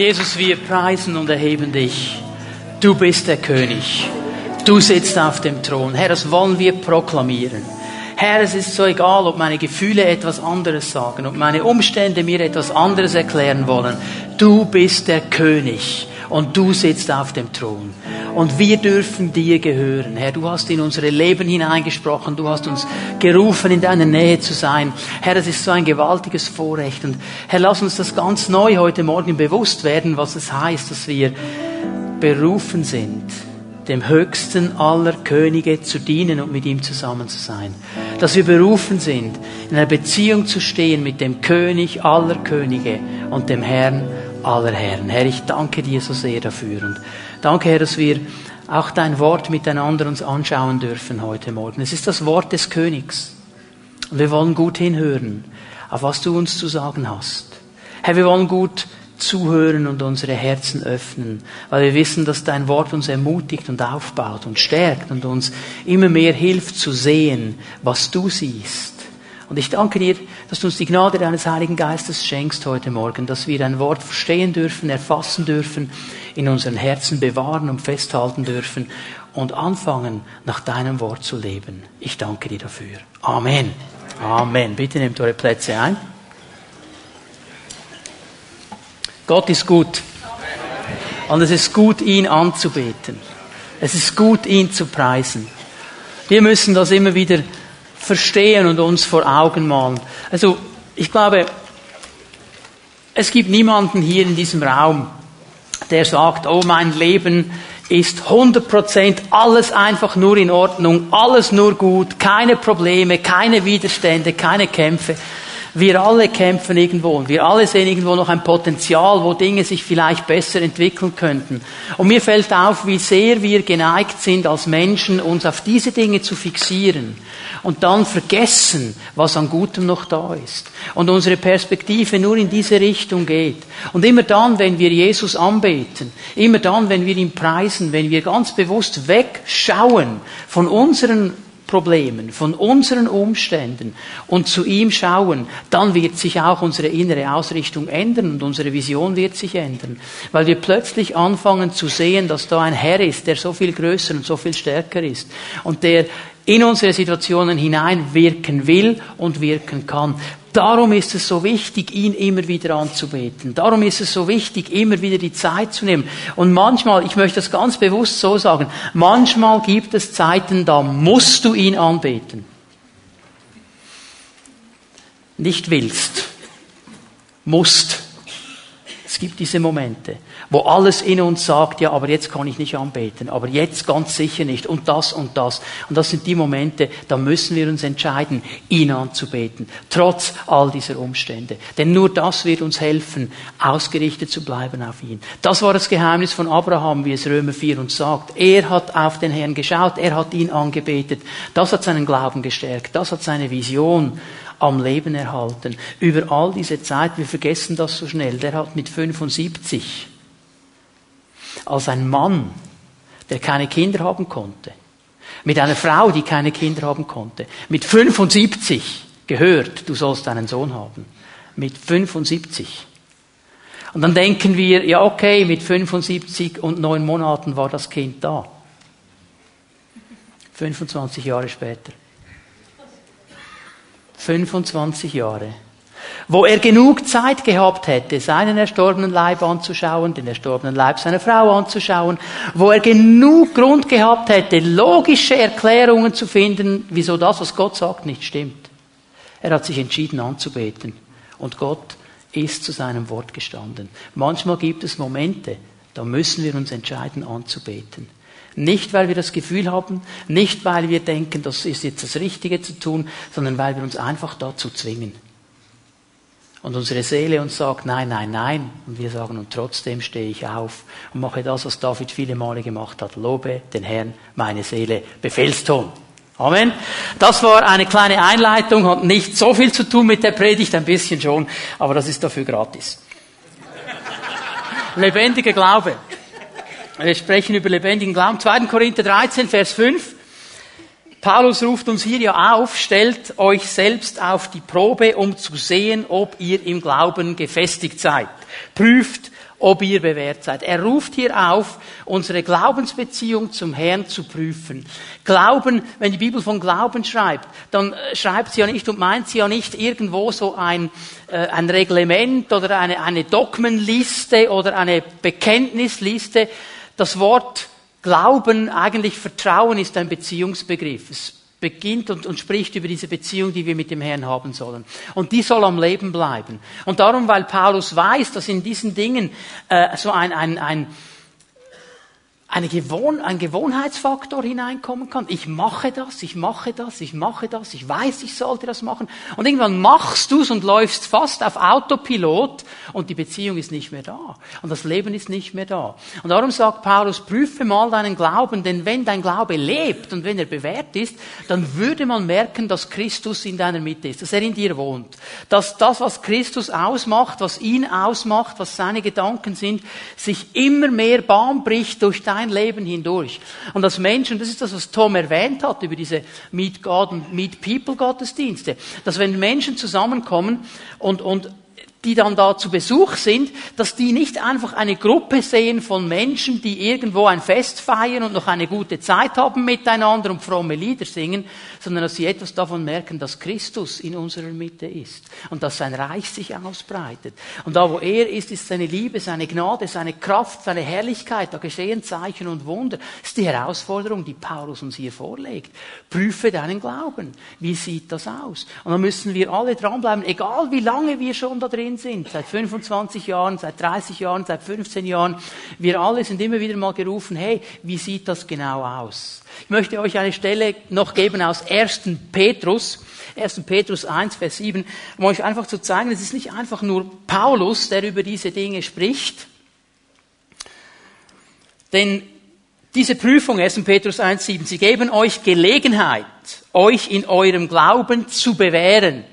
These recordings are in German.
Jesus, wir preisen und erheben dich. Du bist der König. Du sitzt auf dem Thron. Herr, das wollen wir proklamieren. Herr, es ist so egal, ob meine Gefühle etwas anderes sagen, ob meine Umstände mir etwas anderes erklären wollen. Du bist der König und du sitzt auf dem Thron. Und wir dürfen dir gehören. Herr, du hast in unsere Leben hineingesprochen, du hast uns gerufen, in deiner Nähe zu sein. Herr, es ist so ein gewaltiges Vorrecht. Und Herr, lass uns das ganz neu heute Morgen bewusst werden, was es heißt, dass wir berufen sind, dem höchsten aller Könige zu dienen und mit ihm zusammen zu sein. Dass wir berufen sind, in einer Beziehung zu stehen mit dem König aller Könige und dem Herrn aller Herren. Herr, ich danke dir so sehr dafür und danke, Herr, dass wir auch dein Wort miteinander uns anschauen dürfen heute Morgen. Es ist das Wort des Königs. Und wir wollen gut hinhören, auf was du uns zu sagen hast. Herr, wir wollen gut zuhören und unsere Herzen öffnen, weil wir wissen, dass dein Wort uns ermutigt und aufbaut und stärkt und uns immer mehr hilft zu sehen, was du siehst. Und ich danke dir, dass du uns die Gnade deines Heiligen Geistes schenkst heute Morgen, dass wir dein Wort verstehen dürfen, erfassen dürfen, in unseren Herzen bewahren und festhalten dürfen und anfangen, nach deinem Wort zu leben. Ich danke dir dafür. Amen. Amen. Bitte nehmt eure Plätze ein. Gott ist gut. Und es ist gut, ihn anzubeten. Es ist gut, ihn zu preisen. Wir müssen das immer wieder verstehen und uns vor Augen malen. Also, ich glaube, es gibt niemanden hier in diesem Raum, der sagt, oh, mein Leben ist 100% alles einfach nur in Ordnung, alles nur gut, keine Probleme, keine Widerstände, keine Kämpfe. Wir alle kämpfen irgendwo und wir alle sehen irgendwo noch ein Potenzial, wo Dinge sich vielleicht besser entwickeln könnten. Und mir fällt auf, wie sehr wir geneigt sind, als Menschen uns auf diese Dinge zu fixieren und dann vergessen, was an Gutem noch da ist. Und unsere Perspektive nur in diese Richtung geht. Und immer dann, wenn wir Jesus anbeten, immer dann, wenn wir ihn preisen, wenn wir ganz bewusst wegschauen von unseren Problemen, von unseren Umständen und zu ihm schauen, dann wird sich auch unsere innere Ausrichtung ändern und unsere Vision wird sich ändern. Weil wir plötzlich anfangen zu sehen, dass da ein Herr ist, der so viel größer und so viel stärker ist und der in unsere Situationen hineinwirken will und wirken kann. Darum ist es so wichtig, ihn immer wieder anzubeten. Darum ist es so wichtig, immer wieder die Zeit zu nehmen. Und manchmal, ich möchte das ganz bewusst so sagen, manchmal gibt es Zeiten, da musst du ihn anbeten. Nicht willst. Musst. Es gibt diese Momente wo alles in uns sagt, ja, aber jetzt kann ich nicht anbeten, aber jetzt ganz sicher nicht und das und das. Und das sind die Momente, da müssen wir uns entscheiden, ihn anzubeten, trotz all dieser Umstände. Denn nur das wird uns helfen, ausgerichtet zu bleiben auf ihn. Das war das Geheimnis von Abraham, wie es Römer 4 uns sagt. Er hat auf den Herrn geschaut, er hat ihn angebetet. Das hat seinen Glauben gestärkt, das hat seine Vision am Leben erhalten. Über all diese Zeit, wir vergessen das so schnell, der hat mit 75 als ein Mann, der keine Kinder haben konnte, mit einer Frau, die keine Kinder haben konnte, mit 75 gehört, du sollst einen Sohn haben. Mit 75. Und dann denken wir, ja okay, mit 75 und neun Monaten war das Kind da. 25 Jahre später. 25 Jahre wo er genug Zeit gehabt hätte, seinen erstorbenen Leib anzuschauen, den erstorbenen Leib seiner Frau anzuschauen, wo er genug Grund gehabt hätte, logische Erklärungen zu finden, wieso das, was Gott sagt, nicht stimmt. Er hat sich entschieden anzubeten und Gott ist zu seinem Wort gestanden. Manchmal gibt es Momente, da müssen wir uns entscheiden anzubeten. Nicht, weil wir das Gefühl haben, nicht, weil wir denken, das ist jetzt das Richtige zu tun, sondern weil wir uns einfach dazu zwingen. Und unsere Seele uns sagt, nein, nein, nein. Und wir sagen, und trotzdem stehe ich auf und mache das, was David viele Male gemacht hat. Lobe den Herrn, meine Seele, Befehlston. Amen. Das war eine kleine Einleitung, hat nicht so viel zu tun mit der Predigt, ein bisschen schon, aber das ist dafür gratis. Lebendiger Glaube. Wir sprechen über lebendigen Glauben. 2. Korinther 13, Vers 5. Paulus ruft uns hier ja auf, stellt euch selbst auf die Probe, um zu sehen, ob ihr im Glauben gefestigt seid. Prüft, ob ihr bewährt seid. Er ruft hier auf, unsere Glaubensbeziehung zum Herrn zu prüfen. Glauben, wenn die Bibel von Glauben schreibt, dann äh, schreibt sie ja nicht und meint sie ja nicht irgendwo so ein, äh, ein Reglement oder eine, eine Dogmenliste oder eine Bekenntnisliste. Das Wort Glauben, eigentlich Vertrauen ist ein Beziehungsbegriff. Es beginnt und, und spricht über diese Beziehung, die wir mit dem Herrn haben sollen. Und die soll am Leben bleiben. Und darum, weil Paulus weiß, dass in diesen Dingen äh, so ein, ein, ein eine Gewohn ein Gewohnheitsfaktor hineinkommen kann. Ich mache das, ich mache das, ich mache das, ich weiß, ich sollte das machen. Und irgendwann machst du's und läufst fast auf Autopilot und die Beziehung ist nicht mehr da. Und das Leben ist nicht mehr da. Und darum sagt Paulus, prüfe mal deinen Glauben, denn wenn dein Glaube lebt und wenn er bewährt ist, dann würde man merken, dass Christus in deiner Mitte ist, dass er in dir wohnt. Dass das, was Christus ausmacht, was ihn ausmacht, was seine Gedanken sind, sich immer mehr Bahn bricht durch dein dein Leben hindurch. Und als Menschen, das ist das, was Tom erwähnt hat über diese Meet God und Meet People Gottesdienste, dass wenn Menschen zusammenkommen und, und die dann da zu Besuch sind, dass die nicht einfach eine Gruppe sehen von Menschen, die irgendwo ein Fest feiern und noch eine gute Zeit haben miteinander und fromme Lieder singen, sondern dass sie etwas davon merken, dass Christus in unserer Mitte ist und dass sein Reich sich ausbreitet. Und da, wo er ist, ist seine Liebe, seine Gnade, seine Kraft, seine Herrlichkeit, da geschehen Zeichen und Wunder. Das ist die Herausforderung, die Paulus uns hier vorlegt. Prüfe deinen Glauben. Wie sieht das aus? Und dann müssen wir alle dranbleiben, egal wie lange wir schon da drin drin sind, seit 25 Jahren, seit 30 Jahren, seit 15 Jahren. Wir alle sind immer wieder mal gerufen, hey, wie sieht das genau aus? Ich möchte euch eine Stelle noch geben aus 1. Petrus. 1. Petrus 1, Vers 7, um euch einfach zu zeigen, es ist nicht einfach nur Paulus, der über diese Dinge spricht. Denn diese Prüfung, 1. Petrus 1, 7, sie geben euch Gelegenheit, euch in eurem Glauben zu bewähren.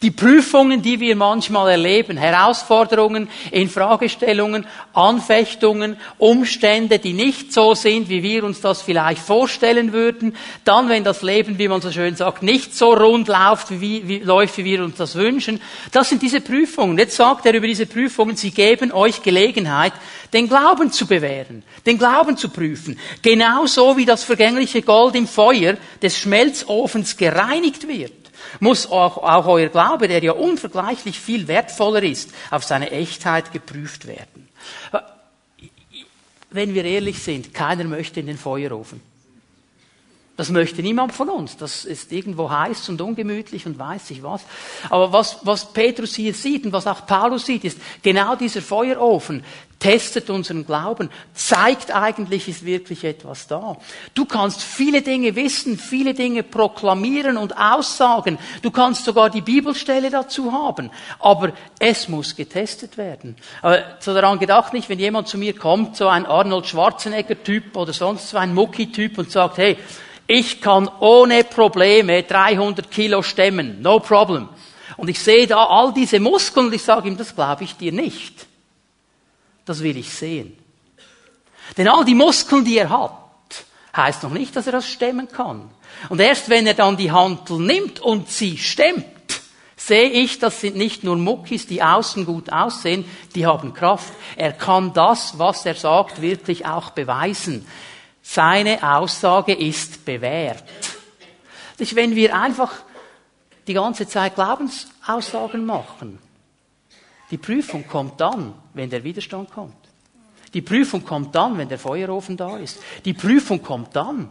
Die Prüfungen, die wir manchmal erleben, Herausforderungen, Infragestellungen, Anfechtungen, Umstände, die nicht so sind, wie wir uns das vielleicht vorstellen würden, dann, wenn das Leben, wie man so schön sagt, nicht so rund läuft, wie, wie, läuft, wie wir uns das wünschen, das sind diese Prüfungen. Jetzt sagt er über diese Prüfungen, sie geben euch Gelegenheit, den Glauben zu bewähren, den Glauben zu prüfen. Genauso wie das vergängliche Gold im Feuer des Schmelzofens gereinigt wird muss auch, auch euer Glaube, der ja unvergleichlich viel wertvoller ist, auf seine Echtheit geprüft werden. Wenn wir ehrlich sind, keiner möchte in den Feuerofen. Das möchte niemand von uns. Das ist irgendwo heiß und ungemütlich und weiß ich was. Aber was, was Petrus hier sieht und was auch Paulus sieht, ist genau dieser Feuerofen testet unseren Glauben, zeigt eigentlich, ist wirklich etwas da. Du kannst viele Dinge wissen, viele Dinge proklamieren und aussagen. Du kannst sogar die Bibelstelle dazu haben. Aber es muss getestet werden. Aber so daran gedacht nicht, wenn jemand zu mir kommt, so ein Arnold Schwarzenegger-Typ oder sonst so ein Mucki-Typ und sagt, hey, ich kann ohne Probleme 300 Kilo stemmen, no problem. Und ich sehe da all diese Muskeln und ich sage ihm, das glaube ich dir nicht. Das will ich sehen. Denn all die Muskeln, die er hat, heißt noch nicht, dass er das stemmen kann. Und erst wenn er dann die Hantel nimmt und sie stemmt, sehe ich, das sind nicht nur Muckis, die außen gut aussehen, die haben Kraft. Er kann das, was er sagt, wirklich auch beweisen. Seine Aussage ist bewährt. Wenn wir einfach die ganze Zeit Glaubensaussagen machen, die Prüfung kommt dann, wenn der Widerstand kommt. Die Prüfung kommt dann, wenn der Feuerofen da ist. Die Prüfung kommt dann.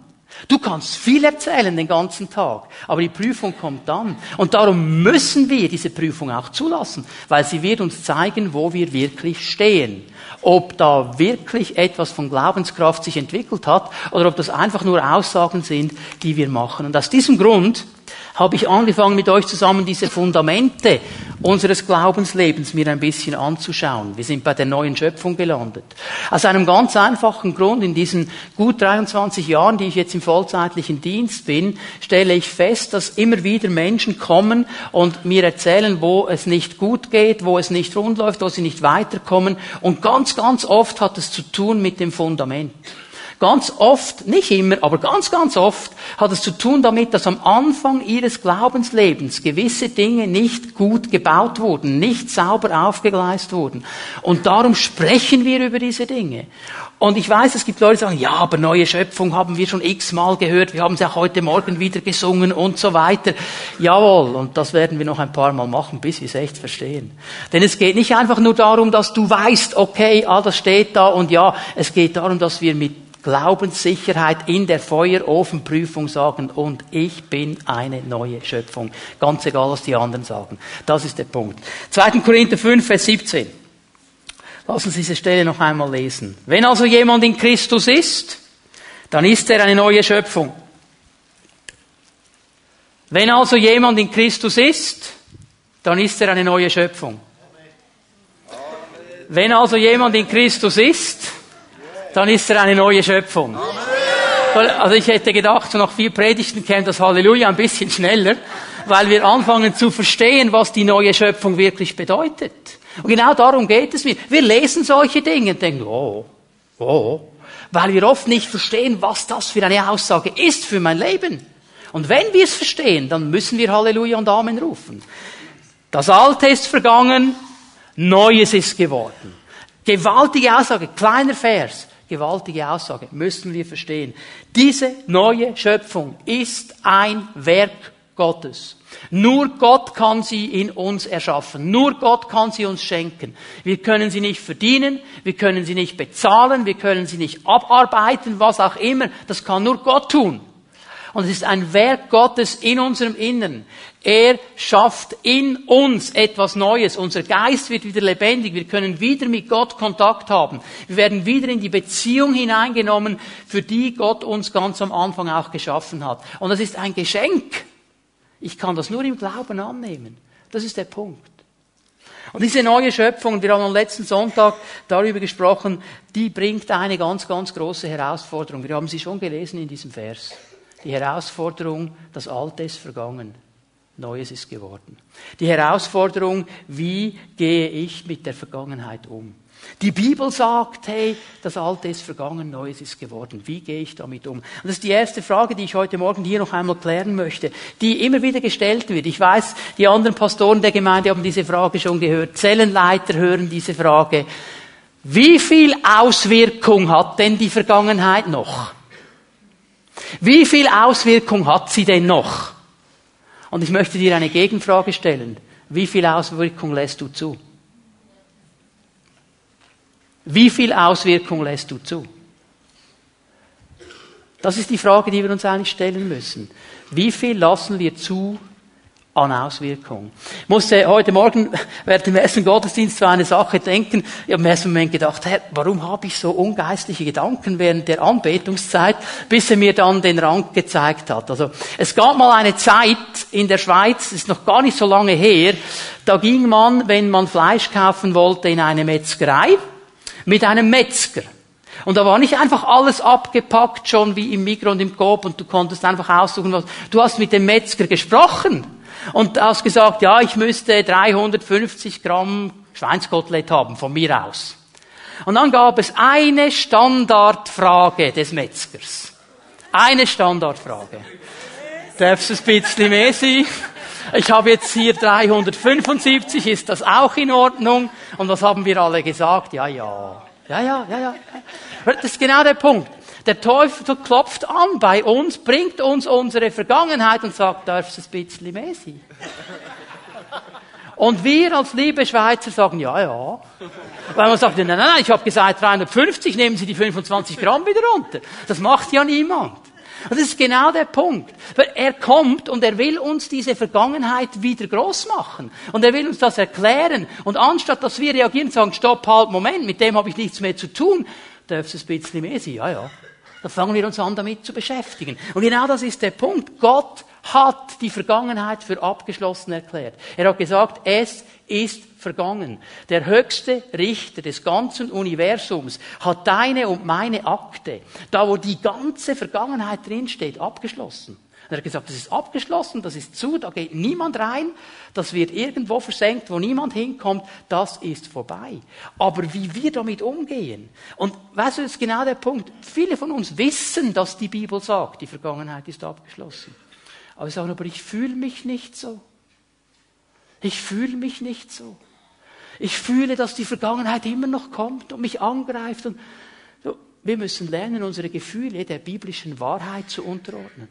Du kannst viel erzählen den ganzen Tag, aber die Prüfung kommt dann. Und darum müssen wir diese Prüfung auch zulassen, weil sie wird uns zeigen, wo wir wirklich stehen. Ob da wirklich etwas von Glaubenskraft sich entwickelt hat oder ob das einfach nur Aussagen sind, die wir machen. Und aus diesem Grund habe ich angefangen, mit euch zusammen diese Fundamente unseres Glaubenslebens mir ein bisschen anzuschauen. Wir sind bei der neuen Schöpfung gelandet. Aus einem ganz einfachen Grund, in diesen gut 23 Jahren, die ich jetzt im vollzeitlichen Dienst bin, stelle ich fest, dass immer wieder Menschen kommen und mir erzählen, wo es nicht gut geht, wo es nicht rund läuft, wo sie nicht weiterkommen. Und ganz, ganz oft hat es zu tun mit dem Fundament. Ganz oft, nicht immer, aber ganz, ganz oft hat es zu tun damit, dass am Anfang ihres Glaubenslebens gewisse Dinge nicht gut gebaut wurden, nicht sauber aufgegleist wurden. Und darum sprechen wir über diese Dinge. Und ich weiß, es gibt Leute, die sagen, ja, aber neue Schöpfung haben wir schon x-mal gehört, wir haben es auch heute Morgen wieder gesungen und so weiter. Jawohl, und das werden wir noch ein paar Mal machen, bis wir es echt verstehen. Denn es geht nicht einfach nur darum, dass du weißt, okay, ah, das steht da und ja, es geht darum, dass wir mit Glaubenssicherheit in der Feuerofenprüfung sagen, und ich bin eine neue Schöpfung. Ganz egal, was die anderen sagen. Das ist der Punkt. 2. Korinther 5, Vers 17. Lass uns diese Stelle noch einmal lesen. Wenn also jemand in Christus ist, dann ist er eine neue Schöpfung. Wenn also jemand in Christus ist, dann ist er eine neue Schöpfung. Wenn also jemand in Christus ist, dann ist er eine neue Schöpfung. Also ich hätte gedacht, nach vier Predigten käme das Halleluja ein bisschen schneller, weil wir anfangen zu verstehen, was die neue Schöpfung wirklich bedeutet. Und genau darum geht es mir. Wir lesen solche Dinge und denken, oh, oh, weil wir oft nicht verstehen, was das für eine Aussage ist für mein Leben. Und wenn wir es verstehen, dann müssen wir Halleluja und Amen rufen. Das Alte ist vergangen, Neues ist geworden. Gewaltige Aussage, kleiner Vers, gewaltige Aussage, müssen wir verstehen. Diese neue Schöpfung ist ein Werk Gottes. Nur Gott kann sie in uns erschaffen. Nur Gott kann sie uns schenken. Wir können sie nicht verdienen, wir können sie nicht bezahlen, wir können sie nicht abarbeiten, was auch immer. Das kann nur Gott tun. Und es ist ein Werk Gottes in unserem Innern. Er schafft in uns etwas Neues. Unser Geist wird wieder lebendig. Wir können wieder mit Gott Kontakt haben. Wir werden wieder in die Beziehung hineingenommen, für die Gott uns ganz am Anfang auch geschaffen hat. Und das ist ein Geschenk. Ich kann das nur im Glauben annehmen. Das ist der Punkt. Und diese neue Schöpfung, wir haben am letzten Sonntag darüber gesprochen, die bringt eine ganz, ganz große Herausforderung. Wir haben sie schon gelesen in diesem Vers. Die Herausforderung, das Alte ist vergangen, Neues ist geworden. Die Herausforderung, wie gehe ich mit der Vergangenheit um? Die Bibel sagt, hey, das Alte ist vergangen, Neues ist geworden. Wie gehe ich damit um? Und das ist die erste Frage, die ich heute Morgen hier noch einmal klären möchte, die immer wieder gestellt wird. Ich weiß, die anderen Pastoren der Gemeinde haben diese Frage schon gehört. Zellenleiter hören diese Frage. Wie viel Auswirkung hat denn die Vergangenheit noch? Wie viel Auswirkung hat sie denn noch? Und ich möchte dir eine Gegenfrage stellen. Wie viel Auswirkung lässt du zu? Wie viel Auswirkung lässt du zu? Das ist die Frage, die wir uns eigentlich stellen müssen. Wie viel lassen wir zu an Auswirkungen? Ich musste heute Morgen während dem ersten Gottesdienst zu einer Sache denken. Ich habe im ersten Moment gedacht, Herr, warum habe ich so ungeistliche Gedanken während der Anbetungszeit, bis er mir dann den Rang gezeigt hat. Also es gab mal eine Zeit in der Schweiz, ist noch gar nicht so lange her, da ging man, wenn man Fleisch kaufen wollte, in eine Metzgerei mit einem Metzger. Und da war nicht einfach alles abgepackt, schon wie im Mikro und im Coop, und du konntest einfach aussuchen, was. Du hast mit dem Metzger gesprochen. Und hast gesagt, ja, ich müsste 350 Gramm Schweinskotelett haben, von mir aus. Und dann gab es eine Standardfrage des Metzgers. Eine Standardfrage. Darfst du ein bisschen mehr sein? Ich habe jetzt hier 375, ist das auch in Ordnung? Und was haben wir alle gesagt? Ja, ja. Ja, ja, ja, ja. Das ist genau der Punkt. Der Teufel klopft an bei uns, bringt uns unsere Vergangenheit und sagt, darf es ein bisschen mehr sein? Und wir als liebe Schweizer sagen, ja, ja. Weil man sagt, nein, nein, nein, ich habe gesagt 350, nehmen Sie die 25 Gramm wieder runter. Das macht ja niemand. Das ist genau der Punkt. Weil er kommt und er will uns diese Vergangenheit wieder groß machen. Und er will uns das erklären. Und anstatt dass wir reagieren und sagen, stopp, halt, Moment, mit dem habe ich nichts mehr zu tun, darf es ein bisschen mehr sein. Ja, ja. Da fangen wir uns an, damit zu beschäftigen. Und genau das ist der Punkt. Gott hat die Vergangenheit für abgeschlossen erklärt. Er hat gesagt, es ist vergangen. Der höchste Richter des ganzen Universums hat deine und meine Akte, da wo die ganze Vergangenheit drinsteht, abgeschlossen. Er hat gesagt, das ist abgeschlossen, das ist zu, da geht niemand rein, das wird irgendwo versenkt, wo niemand hinkommt, das ist vorbei. Aber wie wir damit umgehen, und weißt du, das ist genau der Punkt, viele von uns wissen, dass die Bibel sagt, die Vergangenheit ist abgeschlossen. Aber sie sagen, aber ich fühle mich nicht so. Ich fühle mich nicht so. Ich fühle, dass die Vergangenheit immer noch kommt und mich angreift. Und wir müssen lernen, unsere Gefühle der biblischen Wahrheit zu unterordnen.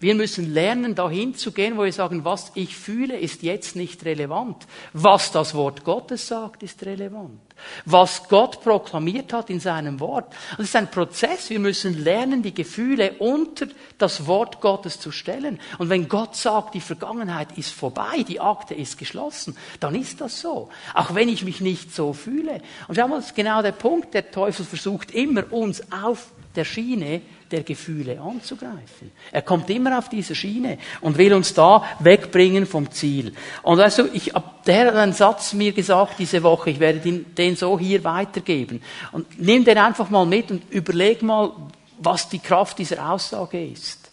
Wir müssen lernen, dahin zu gehen, wo wir sagen, was ich fühle, ist jetzt nicht relevant. Was das Wort Gottes sagt, ist relevant. Was Gott proklamiert hat in seinem Wort. Es ist ein Prozess. Wir müssen lernen, die Gefühle unter das Wort Gottes zu stellen. Und wenn Gott sagt, die Vergangenheit ist vorbei, die Akte ist geschlossen, dann ist das so. Auch wenn ich mich nicht so fühle. Und schau mal, das ist genau der Punkt. Der Teufel versucht immer, uns auf der Schiene der Gefühle anzugreifen. Er kommt immer auf diese Schiene und will uns da wegbringen vom Ziel. Und weißt du, ich, der hat einen Satz mir gesagt diese Woche, ich werde den, den so hier weitergeben. Und nimm den einfach mal mit und überleg mal, was die Kraft dieser Aussage ist.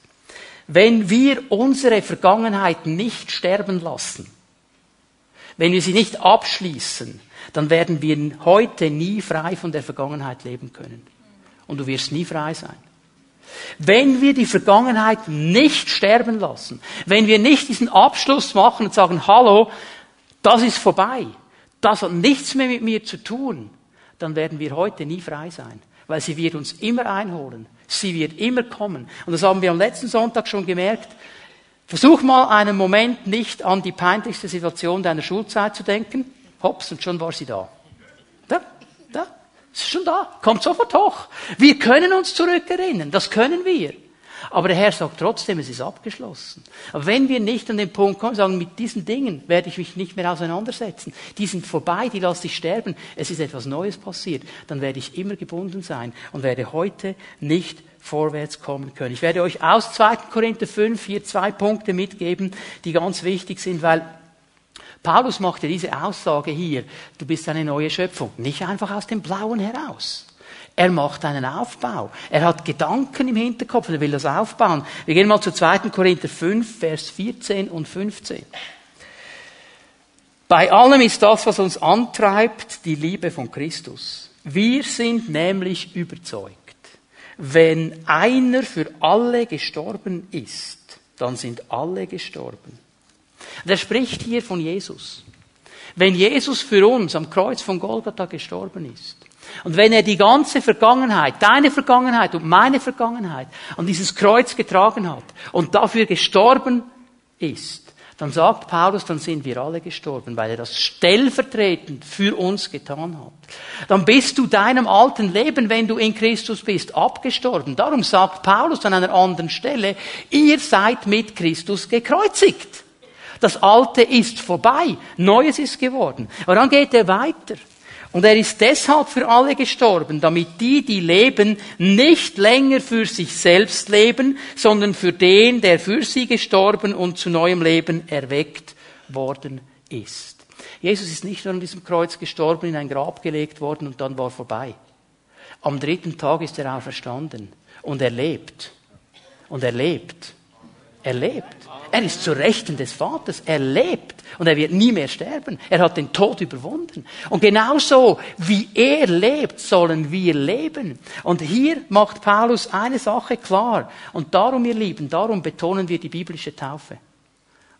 Wenn wir unsere Vergangenheit nicht sterben lassen, wenn wir sie nicht abschließen, dann werden wir heute nie frei von der Vergangenheit leben können. Und du wirst nie frei sein. Wenn wir die Vergangenheit nicht sterben lassen, wenn wir nicht diesen Abschluss machen und sagen, hallo, das ist vorbei, das hat nichts mehr mit mir zu tun, dann werden wir heute nie frei sein, weil sie wird uns immer einholen. Sie wird immer kommen. Und das haben wir am letzten Sonntag schon gemerkt. Versuch mal einen Moment nicht an die peinlichste Situation deiner Schulzeit zu denken. Hops, und schon war sie da. Da, da, ist schon da. Kommt sofort hoch. Wir können uns zurückerinnern. Das können wir. Aber der Herr sagt trotzdem, es ist abgeschlossen. Aber wenn wir nicht an den Punkt kommen, sagen, mit diesen Dingen werde ich mich nicht mehr auseinandersetzen. Die sind vorbei, die lasse ich sterben. Es ist etwas Neues passiert. Dann werde ich immer gebunden sein und werde heute nicht vorwärts kommen können. Ich werde euch aus 2. Korinther 5 hier zwei Punkte mitgeben, die ganz wichtig sind, weil Paulus macht ja diese Aussage hier, du bist eine neue Schöpfung, nicht einfach aus dem Blauen heraus. Er macht einen Aufbau. Er hat Gedanken im Hinterkopf, er will das aufbauen. Wir gehen mal zu 2. Korinther 5, Vers 14 und 15. Bei allem ist das, was uns antreibt, die Liebe von Christus. Wir sind nämlich überzeugt, wenn einer für alle gestorben ist, dann sind alle gestorben. Der spricht hier von Jesus. Wenn Jesus für uns am Kreuz von Golgatha gestorben ist, und wenn er die ganze Vergangenheit, deine Vergangenheit und meine Vergangenheit an dieses Kreuz getragen hat und dafür gestorben ist, dann sagt Paulus, dann sind wir alle gestorben, weil er das stellvertretend für uns getan hat. Dann bist du deinem alten Leben, wenn du in Christus bist, abgestorben. Darum sagt Paulus an einer anderen Stelle, ihr seid mit Christus gekreuzigt. Das Alte ist vorbei, Neues ist geworden. Aber dann geht er weiter. Und er ist deshalb für alle gestorben, damit die, die leben, nicht länger für sich selbst leben, sondern für den, der für sie gestorben und zu neuem Leben erweckt worden ist. Jesus ist nicht nur an diesem Kreuz gestorben, in ein Grab gelegt worden und dann war vorbei. Am dritten Tag ist er auferstanden und er lebt. Und er lebt. Er lebt. Er ist zu Rechten des Vaters. Er lebt und er wird nie mehr sterben. Er hat den Tod überwunden. Und genauso wie er lebt, sollen wir leben. Und hier macht Paulus eine Sache klar. Und darum, ihr Lieben, darum betonen wir die biblische Taufe.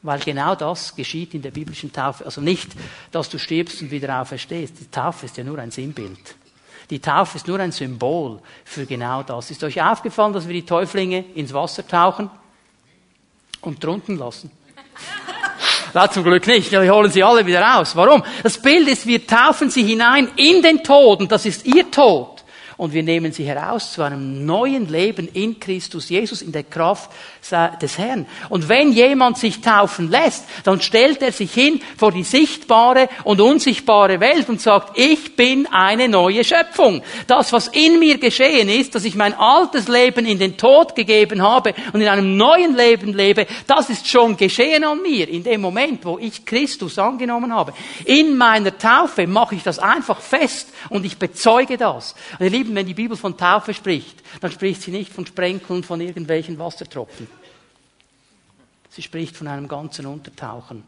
Weil genau das geschieht in der biblischen Taufe. Also nicht, dass du stirbst und wieder auferstehst. Die Taufe ist ja nur ein Sinnbild. Die Taufe ist nur ein Symbol für genau das. Ist euch aufgefallen, dass wir die Täuflinge ins Wasser tauchen? Und drunten lassen. Na, zum Glück nicht. Wir holen sie alle wieder raus. Warum? Das Bild ist, wir taufen sie hinein in den Tod und das ist ihr Tod und wir nehmen sie heraus zu einem neuen Leben in Christus Jesus, in der Kraft des Herrn. Und wenn jemand sich taufen lässt, dann stellt er sich hin vor die sichtbare und unsichtbare Welt und sagt, ich bin eine neue Schöpfung. Das, was in mir geschehen ist, dass ich mein altes Leben in den Tod gegeben habe und in einem neuen Leben lebe, das ist schon geschehen an mir in dem Moment, wo ich Christus angenommen habe. In meiner Taufe mache ich das einfach fest und ich bezeuge das. Und ihr Lieben, wenn die Bibel von Taufe spricht, dann spricht sie nicht von Sprenkeln von irgendwelchen Wassertropfen. Sie spricht von einem ganzen Untertauchen.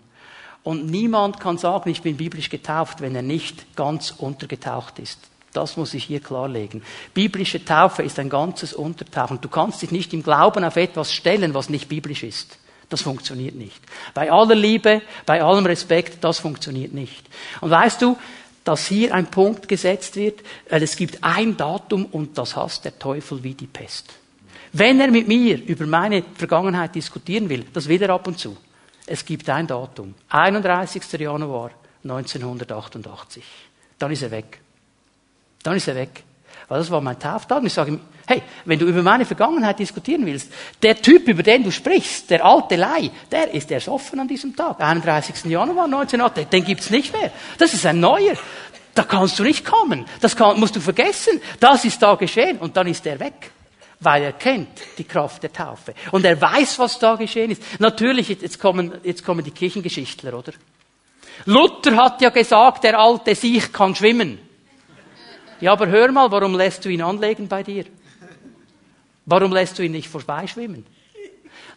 Und niemand kann sagen, ich bin biblisch getauft, wenn er nicht ganz untergetaucht ist. Das muss ich hier klarlegen. Biblische Taufe ist ein ganzes Untertauchen. Du kannst dich nicht im Glauben auf etwas stellen, was nicht biblisch ist. Das funktioniert nicht. Bei aller Liebe, bei allem Respekt, das funktioniert nicht. Und weißt du, dass hier ein Punkt gesetzt wird, weil es gibt ein Datum und das hasst der Teufel wie die Pest. Wenn er mit mir über meine Vergangenheit diskutieren will, das will er ab und zu. Es gibt ein Datum. 31. Januar 1988. Dann ist er weg. Dann ist er weg. Weil das war mein Tauftag. Und ich sage ihm, hey, wenn du über meine Vergangenheit diskutieren willst, der Typ, über den du sprichst, der alte Lei, der ist ersoffen an diesem Tag. 31. Januar 1908, den gibt's nicht mehr. Das ist ein neuer. Da kannst du nicht kommen. Das kann, musst du vergessen. Das ist da geschehen. Und dann ist er weg. Weil er kennt die Kraft der Taufe. Und er weiß, was da geschehen ist. Natürlich, jetzt kommen, jetzt kommen die Kirchengeschichtler, oder? Luther hat ja gesagt, der alte Sieg kann schwimmen. Ja, aber hör mal, warum lässt du ihn anlegen bei dir? Warum lässt du ihn nicht vorbeischwimmen?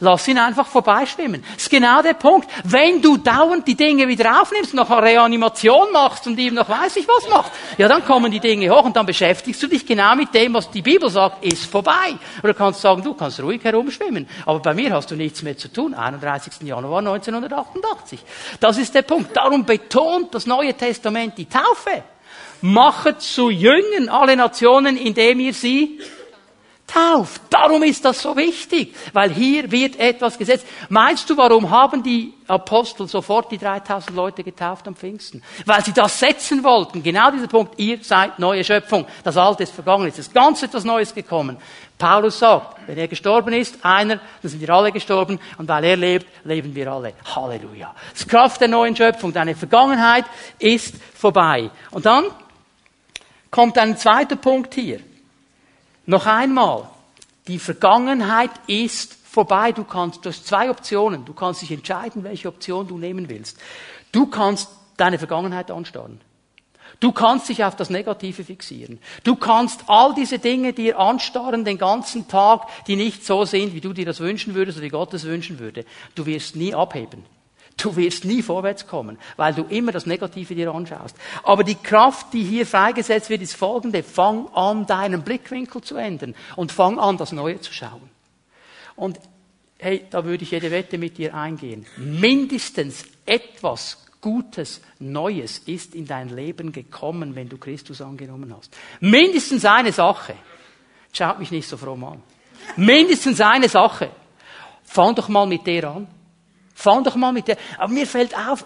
Lass ihn einfach vorbeischwimmen. Das ist genau der Punkt. Wenn du dauernd die Dinge wieder aufnimmst, noch eine Reanimation machst und ihm noch weiß ich was machst, ja, dann kommen die Dinge hoch und dann beschäftigst du dich genau mit dem, was die Bibel sagt, ist vorbei. Oder kannst sagen, du kannst ruhig herumschwimmen. Aber bei mir hast du nichts mehr zu tun. 31. Januar 1988. Das ist der Punkt. Darum betont das Neue Testament die Taufe. Machet zu Jüngern alle Nationen, indem ihr sie tauft. Darum ist das so wichtig, weil hier wird etwas gesetzt. Meinst du, warum haben die Apostel sofort die 3000 Leute getauft am Pfingsten? Weil sie das setzen wollten. Genau dieser Punkt. Ihr seid neue Schöpfung. Das Alte ist vergangen. Es ist ganz etwas Neues gekommen. Paulus sagt, wenn er gestorben ist, einer, dann sind wir alle gestorben. Und weil er lebt, leben wir alle. Halleluja. Das Kraft der neuen Schöpfung. Deine Vergangenheit ist vorbei. Und dann kommt ein zweiter Punkt hier. Noch einmal, die Vergangenheit ist vorbei. Du kannst, du hast zwei Optionen. Du kannst dich entscheiden, welche Option du nehmen willst. Du kannst deine Vergangenheit anstarren. Du kannst dich auf das Negative fixieren. Du kannst all diese Dinge dir anstarren den ganzen Tag, die nicht so sind, wie du dir das wünschen würdest oder wie Gott es wünschen würde. Du wirst nie abheben. Du wirst nie vorwärts kommen, weil du immer das Negative dir anschaust. Aber die Kraft, die hier freigesetzt wird, ist folgende. Fang an, deinen Blickwinkel zu ändern und fang an, das Neue zu schauen. Und hey, da würde ich jede Wette mit dir eingehen. Mindestens etwas Gutes, Neues ist in dein Leben gekommen, wenn du Christus angenommen hast. Mindestens eine Sache. Schaut mich nicht so fromm an. Mindestens eine Sache. Fang doch mal mit der an. Fang doch mal mit der. Aber mir fällt auf,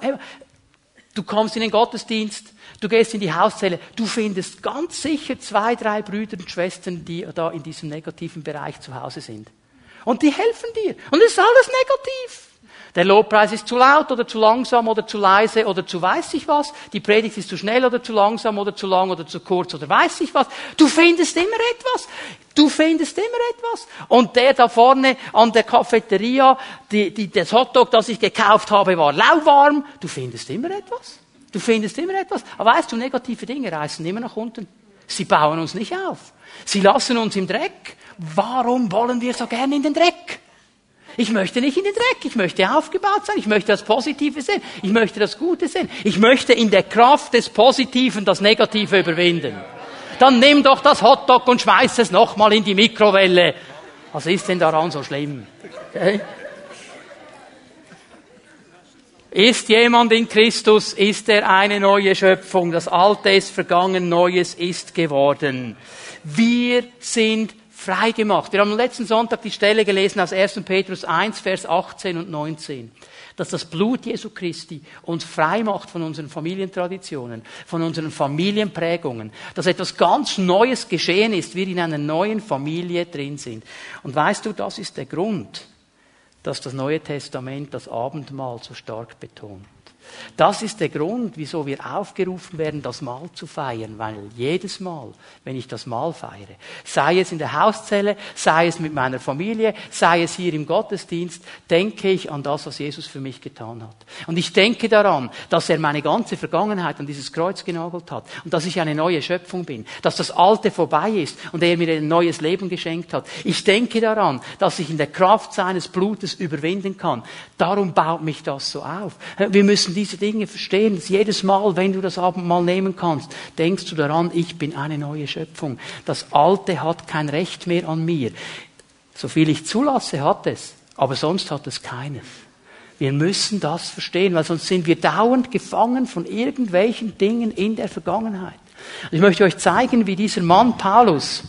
du kommst in den Gottesdienst, du gehst in die Hauszelle, du findest ganz sicher zwei, drei Brüder und Schwestern, die da in diesem negativen Bereich zu Hause sind. Und die helfen dir. Und es ist alles negativ. Der Lobpreis ist zu laut oder zu langsam oder zu leise oder zu weiß ich was. Die Predigt ist zu schnell oder zu langsam oder zu lang oder zu kurz oder weiß ich was. Du findest immer etwas. Du findest immer etwas. Und der da vorne an der Cafeteria, die, die, das Hotdog, das ich gekauft habe, war lauwarm. Du findest immer etwas. Du findest immer etwas. Aber weißt du, negative Dinge reißen immer nach unten. Sie bauen uns nicht auf. Sie lassen uns im Dreck. Warum wollen wir so gerne in den Dreck? Ich möchte nicht in den Dreck. Ich möchte aufgebaut sein. Ich möchte das Positive sehen. Ich möchte das Gute sehen. Ich möchte in der Kraft des Positiven das Negative überwinden. Dann nimm doch das Hotdog und schmeiß es nochmal in die Mikrowelle. Was ist denn daran so schlimm? Okay? Ist jemand in Christus, ist er eine neue Schöpfung. Das Alte ist vergangen, Neues ist geworden. Wir sind frei gemacht. Wir haben letzten Sonntag die Stelle gelesen aus 1. Petrus 1, Vers 18 und 19 dass das Blut Jesu Christi uns frei macht von unseren Familientraditionen, von unseren Familienprägungen, dass etwas ganz Neues geschehen ist, wir in einer neuen Familie drin sind. Und weißt du, das ist der Grund, dass das Neue Testament das Abendmahl so stark betont. Das ist der Grund, wieso wir aufgerufen werden, das Mahl zu feiern, weil jedes Mal, wenn ich das Mahl feiere, sei es in der Hauszelle, sei es mit meiner Familie, sei es hier im Gottesdienst, denke ich an das, was Jesus für mich getan hat. Und ich denke daran, dass er meine ganze Vergangenheit an dieses Kreuz genagelt hat und dass ich eine neue Schöpfung bin, dass das Alte vorbei ist und er mir ein neues Leben geschenkt hat. Ich denke daran, dass ich in der Kraft seines Blutes überwinden kann. Darum baut mich das so auf. Wir müssen diese Dinge verstehen. Dass jedes Mal, wenn du das Abendmahl nehmen kannst, denkst du daran, ich bin eine neue Schöpfung. Das Alte hat kein Recht mehr an mir. So viel ich zulasse, hat es. Aber sonst hat es keines. Wir müssen das verstehen, weil sonst sind wir dauernd gefangen von irgendwelchen Dingen in der Vergangenheit. ich möchte euch zeigen, wie dieser Mann Paulus,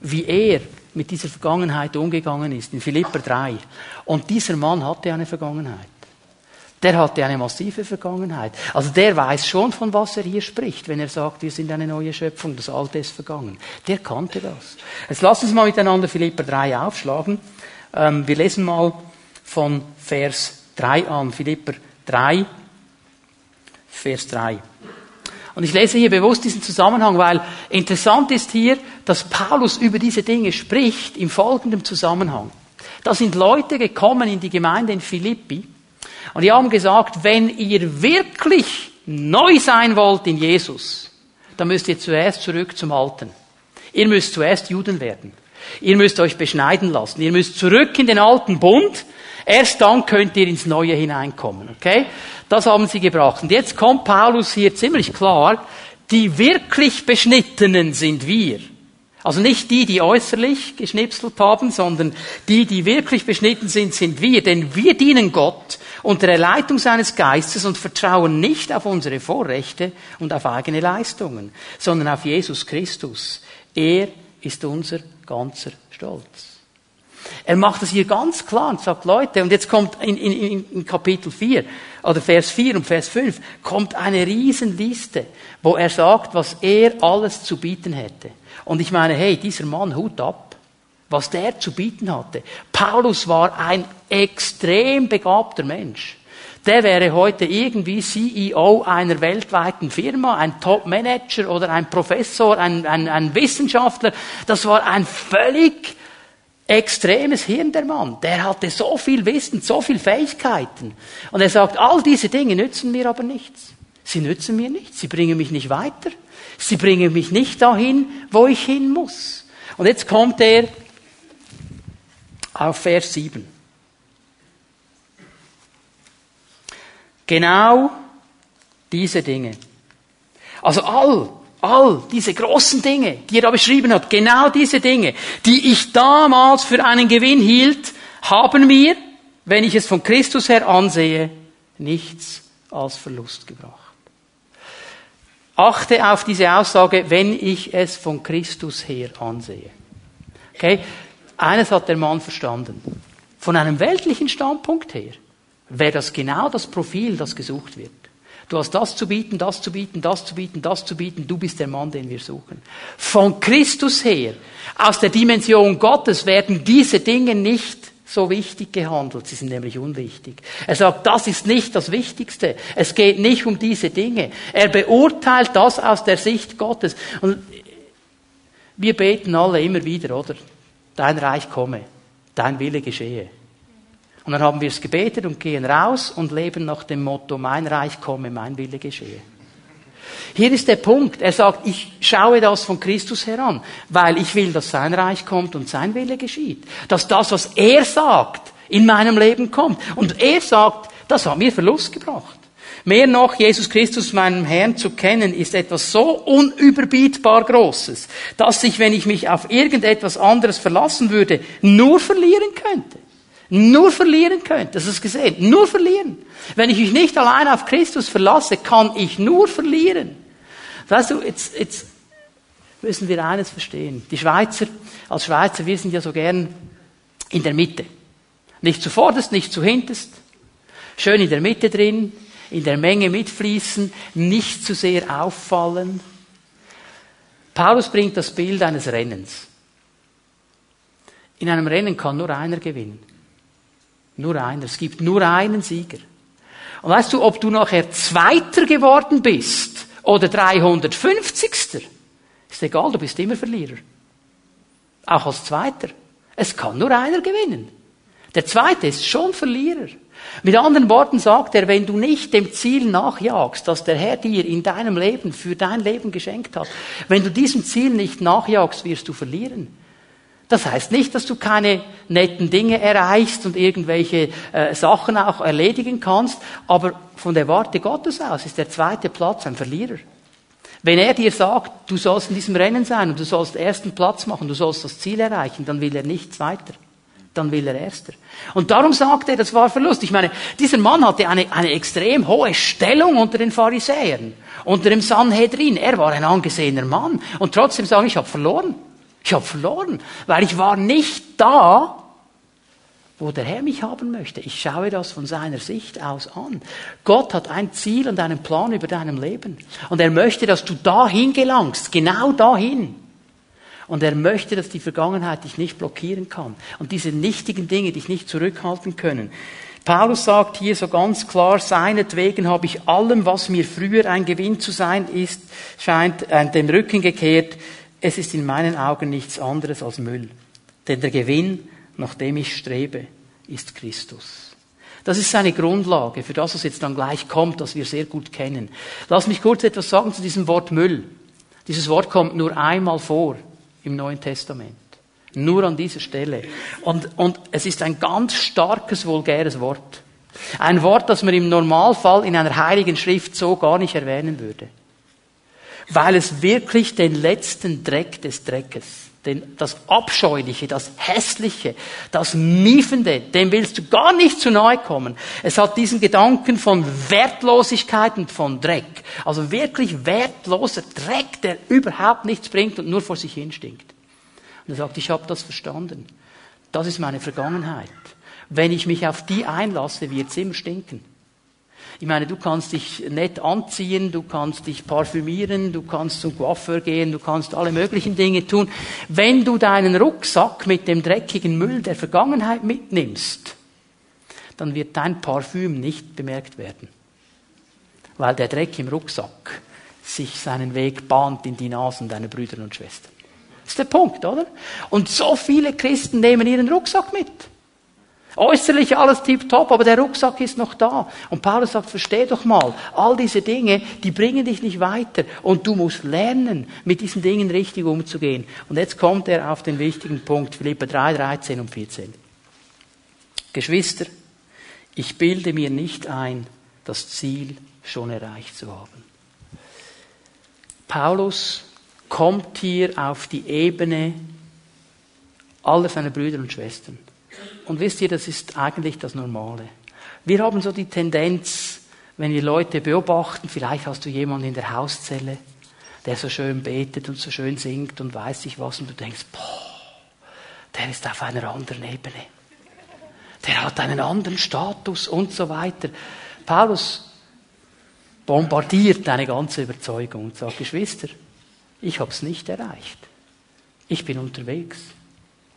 wie er mit dieser Vergangenheit umgegangen ist, in Philipper 3. Und dieser Mann hatte eine Vergangenheit. Der hatte eine massive Vergangenheit. Also der weiß schon, von was er hier spricht, wenn er sagt, wir sind eine neue Schöpfung, das Alte ist vergangen. Der kannte das. Jetzt lass uns mal miteinander Philipper 3 aufschlagen. Ähm, wir lesen mal von Vers 3 an. Philipper 3, Vers 3. Und ich lese hier bewusst diesen Zusammenhang, weil interessant ist hier, dass Paulus über diese Dinge spricht im folgenden Zusammenhang. Da sind Leute gekommen in die Gemeinde in Philippi, und die haben gesagt, wenn ihr wirklich neu sein wollt in Jesus, dann müsst ihr zuerst zurück zum Alten. Ihr müsst zuerst Juden werden. Ihr müsst euch beschneiden lassen. Ihr müsst zurück in den alten Bund. Erst dann könnt ihr ins Neue hineinkommen. Okay? Das haben sie gebracht. Und jetzt kommt Paulus hier ziemlich klar, die wirklich Beschnittenen sind wir. Also nicht die, die äußerlich geschnipselt haben, sondern die, die wirklich beschnitten sind, sind wir. Denn wir dienen Gott unter der Leitung seines Geistes und vertrauen nicht auf unsere Vorrechte und auf eigene Leistungen, sondern auf Jesus Christus. Er ist unser ganzer Stolz. Er macht das hier ganz klar und sagt, Leute, und jetzt kommt in, in, in Kapitel 4 oder Vers 4 und Vers 5 kommt eine Riesenliste, wo er sagt, was er alles zu bieten hätte. Und ich meine, hey, dieser Mann, Hut ab, was der zu bieten hatte. Paulus war ein extrem begabter Mensch. Der wäre heute irgendwie CEO einer weltweiten Firma, ein Top-Manager oder ein Professor, ein, ein, ein Wissenschaftler. Das war ein völlig extremes Hirn, der Mann. Der hatte so viel Wissen, so viel Fähigkeiten. Und er sagt, all diese Dinge nützen mir aber nichts. Sie nützen mir nichts. Sie bringen mich nicht weiter. Sie bringen mich nicht dahin, wo ich hin muss. Und jetzt kommt er auf Vers 7. Genau diese Dinge. Also all, all diese großen Dinge, die er da beschrieben hat, genau diese Dinge, die ich damals für einen Gewinn hielt, haben mir, wenn ich es von Christus her ansehe, nichts als Verlust gebracht. Achte auf diese Aussage, wenn ich es von Christus her ansehe. Okay? Eines hat der Mann verstanden. Von einem weltlichen Standpunkt her wäre das genau das Profil, das gesucht wird. Du hast das zu bieten, das zu bieten, das zu bieten, das zu bieten. Du bist der Mann, den wir suchen. Von Christus her, aus der Dimension Gottes werden diese Dinge nicht so wichtig gehandelt. Sie sind nämlich unwichtig. Er sagt, das ist nicht das Wichtigste. Es geht nicht um diese Dinge. Er beurteilt das aus der Sicht Gottes. Und wir beten alle immer wieder, oder? Dein Reich komme, dein Wille geschehe. Und dann haben wir es gebetet und gehen raus und leben nach dem Motto, mein Reich komme, mein Wille geschehe. Hier ist der Punkt. Er sagt, ich schaue das von Christus heran, weil ich will, dass sein Reich kommt und sein Wille geschieht. Dass das, was er sagt, in meinem Leben kommt. Und er sagt, das hat mir Verlust gebracht. Mehr noch, Jesus Christus, meinem Herrn, zu kennen, ist etwas so unüberbietbar Großes, dass ich, wenn ich mich auf irgendetwas anderes verlassen würde, nur verlieren könnte. Nur verlieren könnte. Das ist gesehen. Nur verlieren. Wenn ich mich nicht allein auf Christus verlasse, kann ich nur verlieren. Weißt du, jetzt, jetzt müssen wir eines verstehen. Die Schweizer, als Schweizer, wir sind ja so gern in der Mitte. Nicht zuvorderst, nicht zu hinterst. Schön in der Mitte drin, in der Menge mitfließen, nicht zu sehr auffallen. Paulus bringt das Bild eines Rennens. In einem Rennen kann nur einer gewinnen. Nur einer. Es gibt nur einen Sieger. Und weißt du, ob du nachher Zweiter geworden bist oder 350. Ist egal, du bist immer Verlierer. Auch als Zweiter. Es kann nur einer gewinnen. Der Zweite ist schon Verlierer. Mit anderen Worten sagt er, wenn du nicht dem Ziel nachjagst, das der Herr dir in deinem Leben, für dein Leben geschenkt hat, wenn du diesem Ziel nicht nachjagst, wirst du verlieren. Das heißt nicht, dass du keine netten Dinge erreichst und irgendwelche äh, Sachen auch erledigen kannst, aber von der Warte Gottes aus ist der zweite Platz ein Verlierer. Wenn er dir sagt, du sollst in diesem Rennen sein und du sollst ersten Platz machen, du sollst das Ziel erreichen, dann will er nicht Zweiter. Dann will er Erster. Und darum sagt er, das war Verlust. Ich meine, dieser Mann hatte eine, eine extrem hohe Stellung unter den Pharisäern, unter dem Sanhedrin. Er war ein angesehener Mann. Und trotzdem sagen, ich habe verloren. Ich habe verloren, weil ich war nicht da, wo der Herr mich haben möchte. Ich schaue das von seiner Sicht aus an. Gott hat ein Ziel und einen Plan über deinem Leben. Und er möchte, dass du dahin gelangst, genau dahin. Und er möchte, dass die Vergangenheit dich nicht blockieren kann. Und diese nichtigen Dinge dich nicht zurückhalten können. Paulus sagt hier so ganz klar, seinetwegen habe ich allem, was mir früher ein Gewinn zu sein ist, scheint, äh, dem Rücken gekehrt, es ist in meinen Augen nichts anderes als Müll. Denn der Gewinn, nach dem ich strebe, ist Christus. Das ist seine Grundlage für das, was jetzt dann gleich kommt, das wir sehr gut kennen. Lass mich kurz etwas sagen zu diesem Wort Müll. Dieses Wort kommt nur einmal vor im Neuen Testament. Nur an dieser Stelle. Und, und es ist ein ganz starkes, vulgäres Wort. Ein Wort, das man im Normalfall in einer heiligen Schrift so gar nicht erwähnen würde weil es wirklich den letzten Dreck des Dreckes, den, das Abscheuliche, das Hässliche, das Miefende, dem willst du gar nicht zu nahe kommen. Es hat diesen Gedanken von Wertlosigkeit und von Dreck. Also wirklich wertloser Dreck, der überhaupt nichts bringt und nur vor sich hin stinkt. Und er sagt, ich habe das verstanden. Das ist meine Vergangenheit. Wenn ich mich auf die einlasse, wird es immer stinken. Ich meine, du kannst dich nett anziehen, du kannst dich parfümieren, du kannst zum Coiffeur gehen, du kannst alle möglichen Dinge tun. Wenn du deinen Rucksack mit dem dreckigen Müll der Vergangenheit mitnimmst, dann wird dein Parfüm nicht bemerkt werden. Weil der Dreck im Rucksack sich seinen Weg bahnt in die Nasen deiner Brüder und Schwestern. Das ist der Punkt, oder? Und so viele Christen nehmen ihren Rucksack mit. Äußerlich alles tiptop, aber der Rucksack ist noch da. Und Paulus sagt, versteh doch mal, all diese Dinge, die bringen dich nicht weiter. Und du musst lernen, mit diesen Dingen richtig umzugehen. Und jetzt kommt er auf den wichtigen Punkt, Philippa 3, 13 und 14. Geschwister, ich bilde mir nicht ein, das Ziel schon erreicht zu haben. Paulus kommt hier auf die Ebene aller seiner Brüder und Schwestern. Und wisst ihr, das ist eigentlich das Normale. Wir haben so die Tendenz, wenn wir Leute beobachten, vielleicht hast du jemanden in der Hauszelle, der so schön betet und so schön singt und weiß ich was, und du denkst, boah, der ist auf einer anderen Ebene. Der hat einen anderen Status und so weiter. Paulus bombardiert deine ganze Überzeugung und sagt, Geschwister, ich habe es nicht erreicht. Ich bin unterwegs.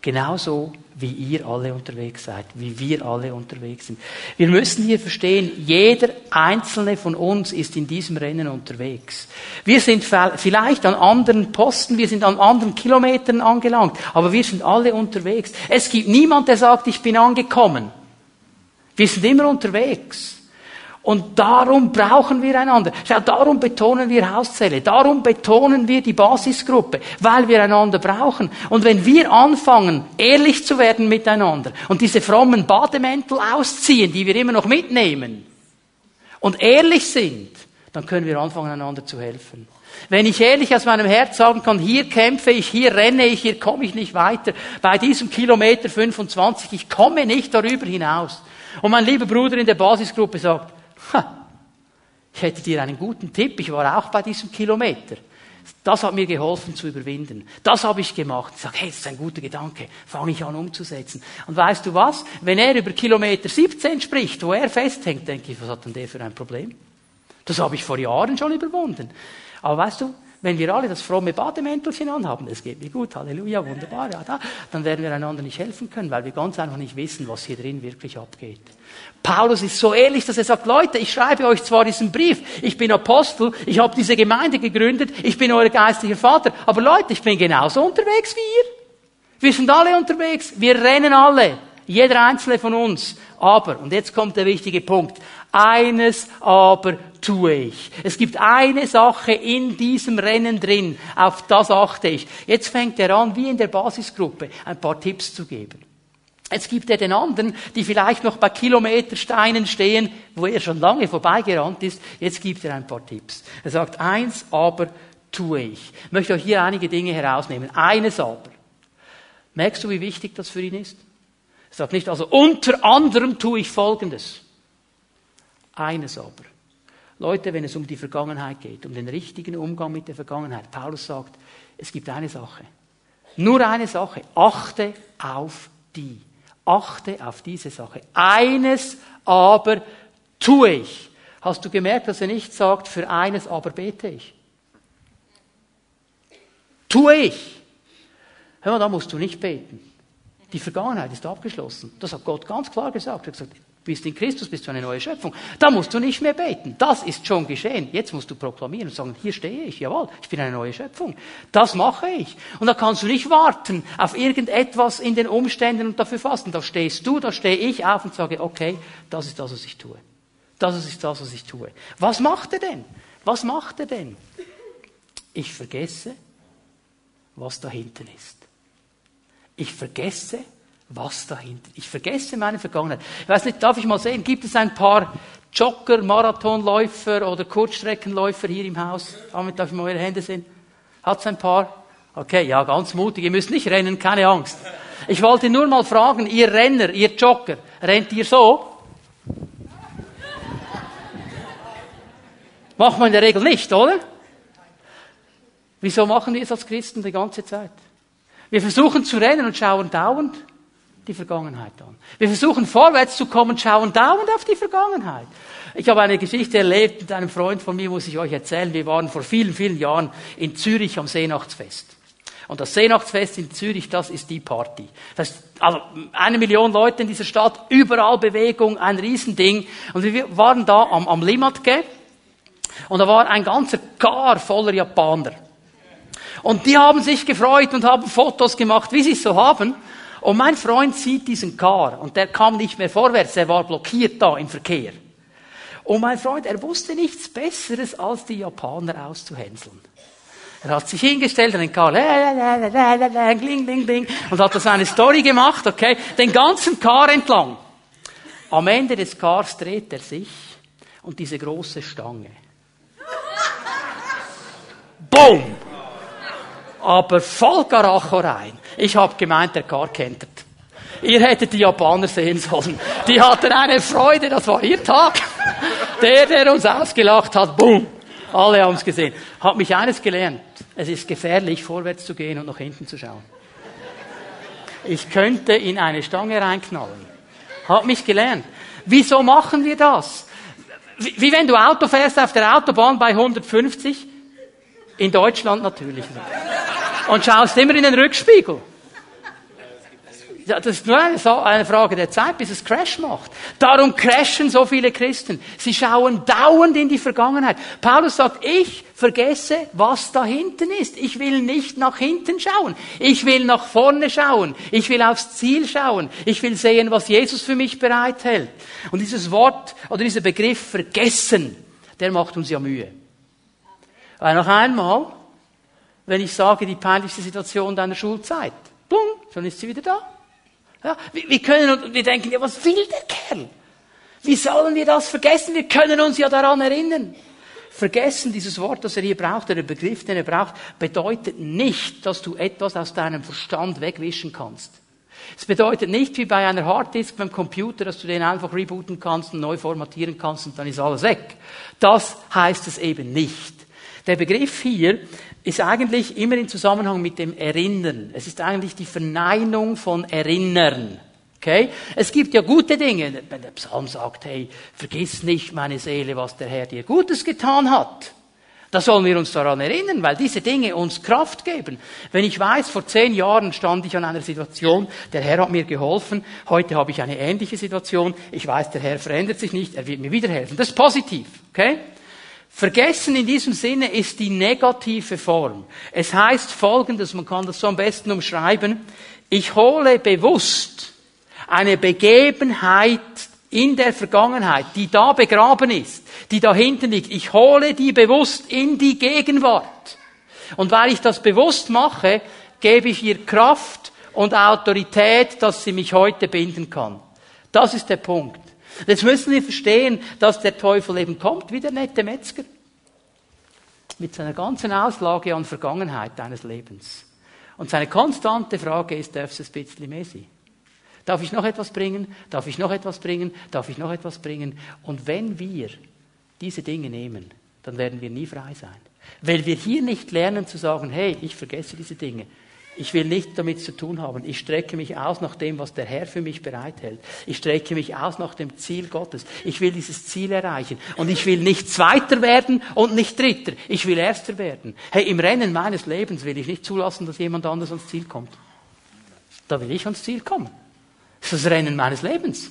Genauso wie ihr alle unterwegs seid, wie wir alle unterwegs sind. Wir müssen hier verstehen, jeder einzelne von uns ist in diesem Rennen unterwegs. Wir sind vielleicht an anderen Posten, wir sind an anderen Kilometern angelangt, aber wir sind alle unterwegs. Es gibt niemand, der sagt, ich bin angekommen. Wir sind immer unterwegs. Und darum brauchen wir einander. Schau, darum betonen wir Hauszelle, darum betonen wir die Basisgruppe, weil wir einander brauchen. Und wenn wir anfangen, ehrlich zu werden miteinander und diese frommen Bademäntel ausziehen, die wir immer noch mitnehmen, und ehrlich sind, dann können wir anfangen, einander zu helfen. Wenn ich ehrlich aus meinem Herz sagen kann, hier kämpfe ich, hier renne ich, hier komme ich nicht weiter, bei diesem Kilometer 25, ich komme nicht darüber hinaus. Und mein lieber Bruder in der Basisgruppe sagt, ich hätte dir einen guten Tipp, ich war auch bei diesem Kilometer. Das hat mir geholfen zu überwinden. Das habe ich gemacht. Ich sage, hey, das ist ein guter Gedanke. Fange ich an umzusetzen. Und weißt du was? Wenn er über Kilometer 17 spricht, wo er festhängt, denke ich, was hat denn der für ein Problem? Das habe ich vor Jahren schon überwunden. Aber weißt du, Wenn wir alle das fromme Bademäntelchen anhaben, es geht mir gut, Halleluja, wunderbar, ja, da, dann werden wir einander nicht helfen können, weil wir ganz einfach nicht wissen, was hier drin wirklich abgeht. Paulus ist so ehrlich, dass er sagt, Leute, ich schreibe euch zwar diesen Brief, ich bin Apostel, ich habe diese Gemeinde gegründet, ich bin euer geistlicher Vater, aber Leute, ich bin genauso unterwegs wie ihr. Wir sind alle unterwegs, wir rennen alle, jeder einzelne von uns. Aber, und jetzt kommt der wichtige Punkt, eines aber tue ich. Es gibt eine Sache in diesem Rennen drin, auf das achte ich. Jetzt fängt er an, wie in der Basisgruppe, ein paar Tipps zu geben. Jetzt gibt er den anderen, die vielleicht noch bei Kilometersteinen stehen, wo er schon lange vorbeigerannt ist. Jetzt gibt er ein paar Tipps. Er sagt, eins aber tue ich. Ich möchte euch hier einige Dinge herausnehmen. Eines aber. Merkst du, wie wichtig das für ihn ist? Er sagt nicht, also unter anderem tue ich Folgendes. Eines aber. Leute, wenn es um die Vergangenheit geht, um den richtigen Umgang mit der Vergangenheit, Paulus sagt, es gibt eine Sache. Nur eine Sache. Achte auf die. Achte auf diese Sache. Eines aber tue ich. Hast du gemerkt, dass er nicht sagt, für eines aber bete ich? Tue ich. Hör mal, da musst du nicht beten. Die Vergangenheit ist abgeschlossen. Das hat Gott ganz klar gesagt. Er hat gesagt, bist in Christus, bist du eine neue Schöpfung. Da musst du nicht mehr beten. Das ist schon geschehen. Jetzt musst du proklamieren und sagen, hier stehe ich, jawohl, ich bin eine neue Schöpfung. Das mache ich. Und da kannst du nicht warten auf irgendetwas in den Umständen und dafür fasten. Da stehst du, da stehe ich auf und sage, okay, das ist das, was ich tue. Das ist das, was ich tue. Was macht er denn? Was macht er denn? Ich vergesse, was da hinten ist. Ich vergesse, was dahinter. Ich vergesse meine Vergangenheit. Ich weiß nicht, darf ich mal sehen, gibt es ein paar Jogger, Marathonläufer oder Kurzstreckenläufer hier im Haus? Damit darf ich mal eure Hände sehen. Hat es ein paar? Okay, ja, ganz mutig. Ihr müsst nicht rennen, keine Angst. Ich wollte nur mal fragen, ihr Renner, ihr Jogger, rennt ihr so? Macht man in der Regel nicht, oder? Wieso machen wir es als Christen die ganze Zeit? Wir versuchen zu rennen und schauen dauernd die Vergangenheit an. Wir versuchen vorwärts zu kommen, schauen dauernd auf die Vergangenheit. Ich habe eine Geschichte erlebt mit einem Freund von mir, muss ich euch erzählen. Wir waren vor vielen, vielen Jahren in Zürich am Seenachtsfest. Und das Seenachtsfest in Zürich, das ist die Party. Das ist also eine Million Leute in dieser Stadt, überall Bewegung, ein Riesending. Und wir waren da am, am Limatke und da war ein ganzer Gar voller Japaner. Und die haben sich gefreut und haben Fotos gemacht, wie sie es so haben. Und mein Freund sieht diesen Car und der kam nicht mehr vorwärts, er war blockiert da im Verkehr. Und mein Freund, er wusste nichts Besseres, als die Japaner auszuhänseln. Er hat sich hingestellt und den Car, gling, gling, gling, und hat das eine Story gemacht, okay, den ganzen Car entlang. Am Ende des Cars dreht er sich und diese große Stange. Boom! Aber voll Karacho rein. Ich habe gemeint, der Car kentert. Ihr hättet die Japaner sehen sollen. Die hatten eine Freude, das war ihr Tag. Der, der uns ausgelacht hat, boom. Alle haben es gesehen. Hat mich eines gelernt. Es ist gefährlich, vorwärts zu gehen und nach hinten zu schauen. Ich könnte in eine Stange reinknallen. Hat mich gelernt. Wieso machen wir das? Wie, wie wenn du Auto fährst auf der Autobahn bei 150. In Deutschland natürlich. Und schaust immer in den Rückspiegel. Das ist nur eine Frage der Zeit, bis es Crash macht. Darum crashen so viele Christen. Sie schauen dauernd in die Vergangenheit. Paulus sagt, ich vergesse, was da hinten ist. Ich will nicht nach hinten schauen. Ich will nach vorne schauen. Ich will aufs Ziel schauen. Ich will sehen, was Jesus für mich bereithält. Und dieses Wort oder dieser Begriff vergessen, der macht uns ja Mühe. Weil noch einmal, wenn ich sage, die peinlichste Situation deiner Schulzeit, bumm, schon ist sie wieder da. Ja, wir, wir können und wir denken, ja, was will der Kerl? Wie sollen wir das vergessen? Wir können uns ja daran erinnern. Vergessen, dieses Wort, das er hier braucht, der Begriff, den er braucht, bedeutet nicht, dass du etwas aus deinem Verstand wegwischen kannst. Es bedeutet nicht wie bei einer Harddisk beim Computer, dass du den einfach rebooten kannst und neu formatieren kannst und dann ist alles weg. Das heißt es eben nicht. Der Begriff hier ist eigentlich immer in Zusammenhang mit dem Erinnern. Es ist eigentlich die Verneinung von Erinnern. Okay? Es gibt ja gute Dinge. Wenn der Psalm sagt, hey, vergiss nicht, meine Seele, was der Herr dir Gutes getan hat. Da sollen wir uns daran erinnern, weil diese Dinge uns Kraft geben. Wenn ich weiß, vor zehn Jahren stand ich an einer Situation, der Herr hat mir geholfen, heute habe ich eine ähnliche Situation, ich weiß, der Herr verändert sich nicht, er wird mir wieder helfen. Das ist positiv, okay? Vergessen in diesem Sinne ist die negative Form. Es heißt folgendes, man kann das so am besten umschreiben, ich hole bewusst eine Begebenheit in der Vergangenheit, die da begraben ist, die da hinten liegt. Ich hole die bewusst in die Gegenwart. Und weil ich das bewusst mache, gebe ich ihr Kraft und Autorität, dass sie mich heute binden kann. Das ist der Punkt. Jetzt müssen wir verstehen, dass der Teufel eben kommt, wie der nette Metzger. Mit seiner ganzen Auslage an Vergangenheit deines Lebens. Und seine konstante Frage ist, darf es ein bisschen mehr sein? Darf ich noch etwas bringen? Darf ich noch etwas bringen? Darf ich noch etwas bringen? Und wenn wir diese Dinge nehmen, dann werden wir nie frei sein. Weil wir hier nicht lernen zu sagen, hey, ich vergesse diese Dinge. Ich will nichts damit zu tun haben. Ich strecke mich aus nach dem, was der Herr für mich bereithält. Ich strecke mich aus nach dem Ziel Gottes. Ich will dieses Ziel erreichen. Und ich will nicht Zweiter werden und nicht Dritter. Ich will Erster werden. Hey, im Rennen meines Lebens will ich nicht zulassen, dass jemand anders ans Ziel kommt. Da will ich ans Ziel kommen. Das ist das Rennen meines Lebens.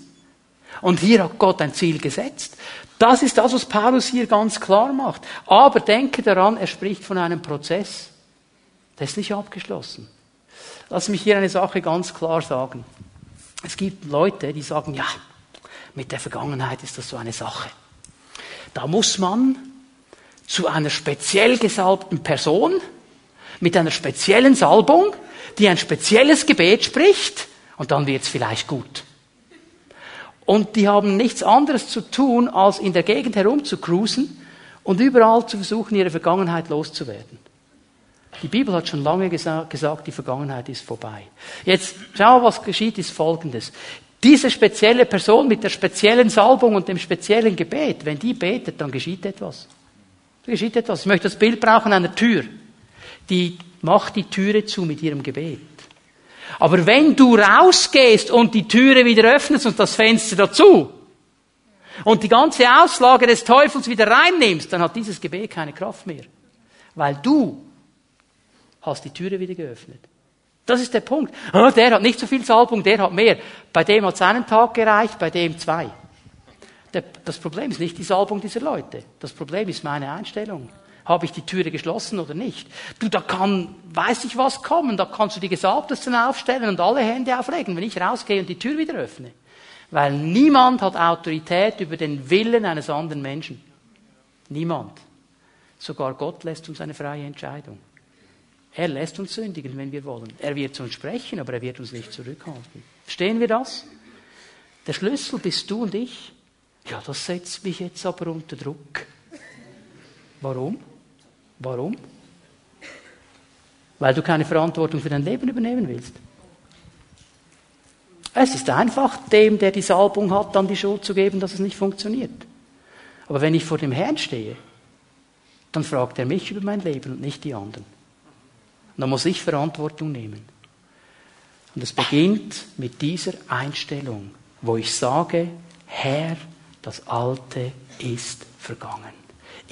Und hier hat Gott ein Ziel gesetzt. Das ist das, was Paulus hier ganz klar macht. Aber denke daran, er spricht von einem Prozess. Der ist nicht abgeschlossen. Lass mich hier eine Sache ganz klar sagen. Es gibt Leute, die sagen, ja, mit der Vergangenheit ist das so eine Sache. Da muss man zu einer speziell gesalbten Person mit einer speziellen Salbung, die ein spezielles Gebet spricht, und dann wird's vielleicht gut. Und die haben nichts anderes zu tun, als in der Gegend herumzucruisen und überall zu versuchen, ihre Vergangenheit loszuwerden. Die Bibel hat schon lange gesagt, die Vergangenheit ist vorbei. Jetzt schau, was geschieht, ist Folgendes. Diese spezielle Person mit der speziellen Salbung und dem speziellen Gebet, wenn die betet, dann geschieht etwas. Da geschieht etwas. Ich möchte das Bild brauchen einer Tür. Die macht die Türe zu mit ihrem Gebet. Aber wenn du rausgehst und die Türe wieder öffnest und das Fenster dazu und die ganze Auslage des Teufels wieder reinnimmst, dann hat dieses Gebet keine Kraft mehr. Weil du hast die Türe wieder geöffnet. Das ist der Punkt. Oh, der hat nicht so viel Salbung, der hat mehr. Bei dem hat es einen Tag gereicht, bei dem zwei. Das Problem ist nicht die Salbung dieser Leute. Das Problem ist meine Einstellung. Habe ich die Türe geschlossen oder nicht? Du, da kann, weiß ich was kommen, da kannst du die Gesalbtesten aufstellen und alle Hände auflegen, wenn ich rausgehe und die Tür wieder öffne. Weil niemand hat Autorität über den Willen eines anderen Menschen. Niemand. Sogar Gott lässt uns eine freie Entscheidung. Er lässt uns sündigen, wenn wir wollen. Er wird zu uns sprechen, aber er wird uns nicht zurückhalten. Verstehen wir das? Der Schlüssel bist du und ich. Ja, das setzt mich jetzt aber unter Druck. Warum? Warum? Weil du keine Verantwortung für dein Leben übernehmen willst. Es ist einfach, dem, der die Salbung hat, dann die Schuld zu geben, dass es nicht funktioniert. Aber wenn ich vor dem Herrn stehe, dann fragt er mich über mein Leben und nicht die anderen. Dann muss ich Verantwortung nehmen. Und es beginnt mit dieser Einstellung, wo ich sage, Herr, das Alte ist vergangen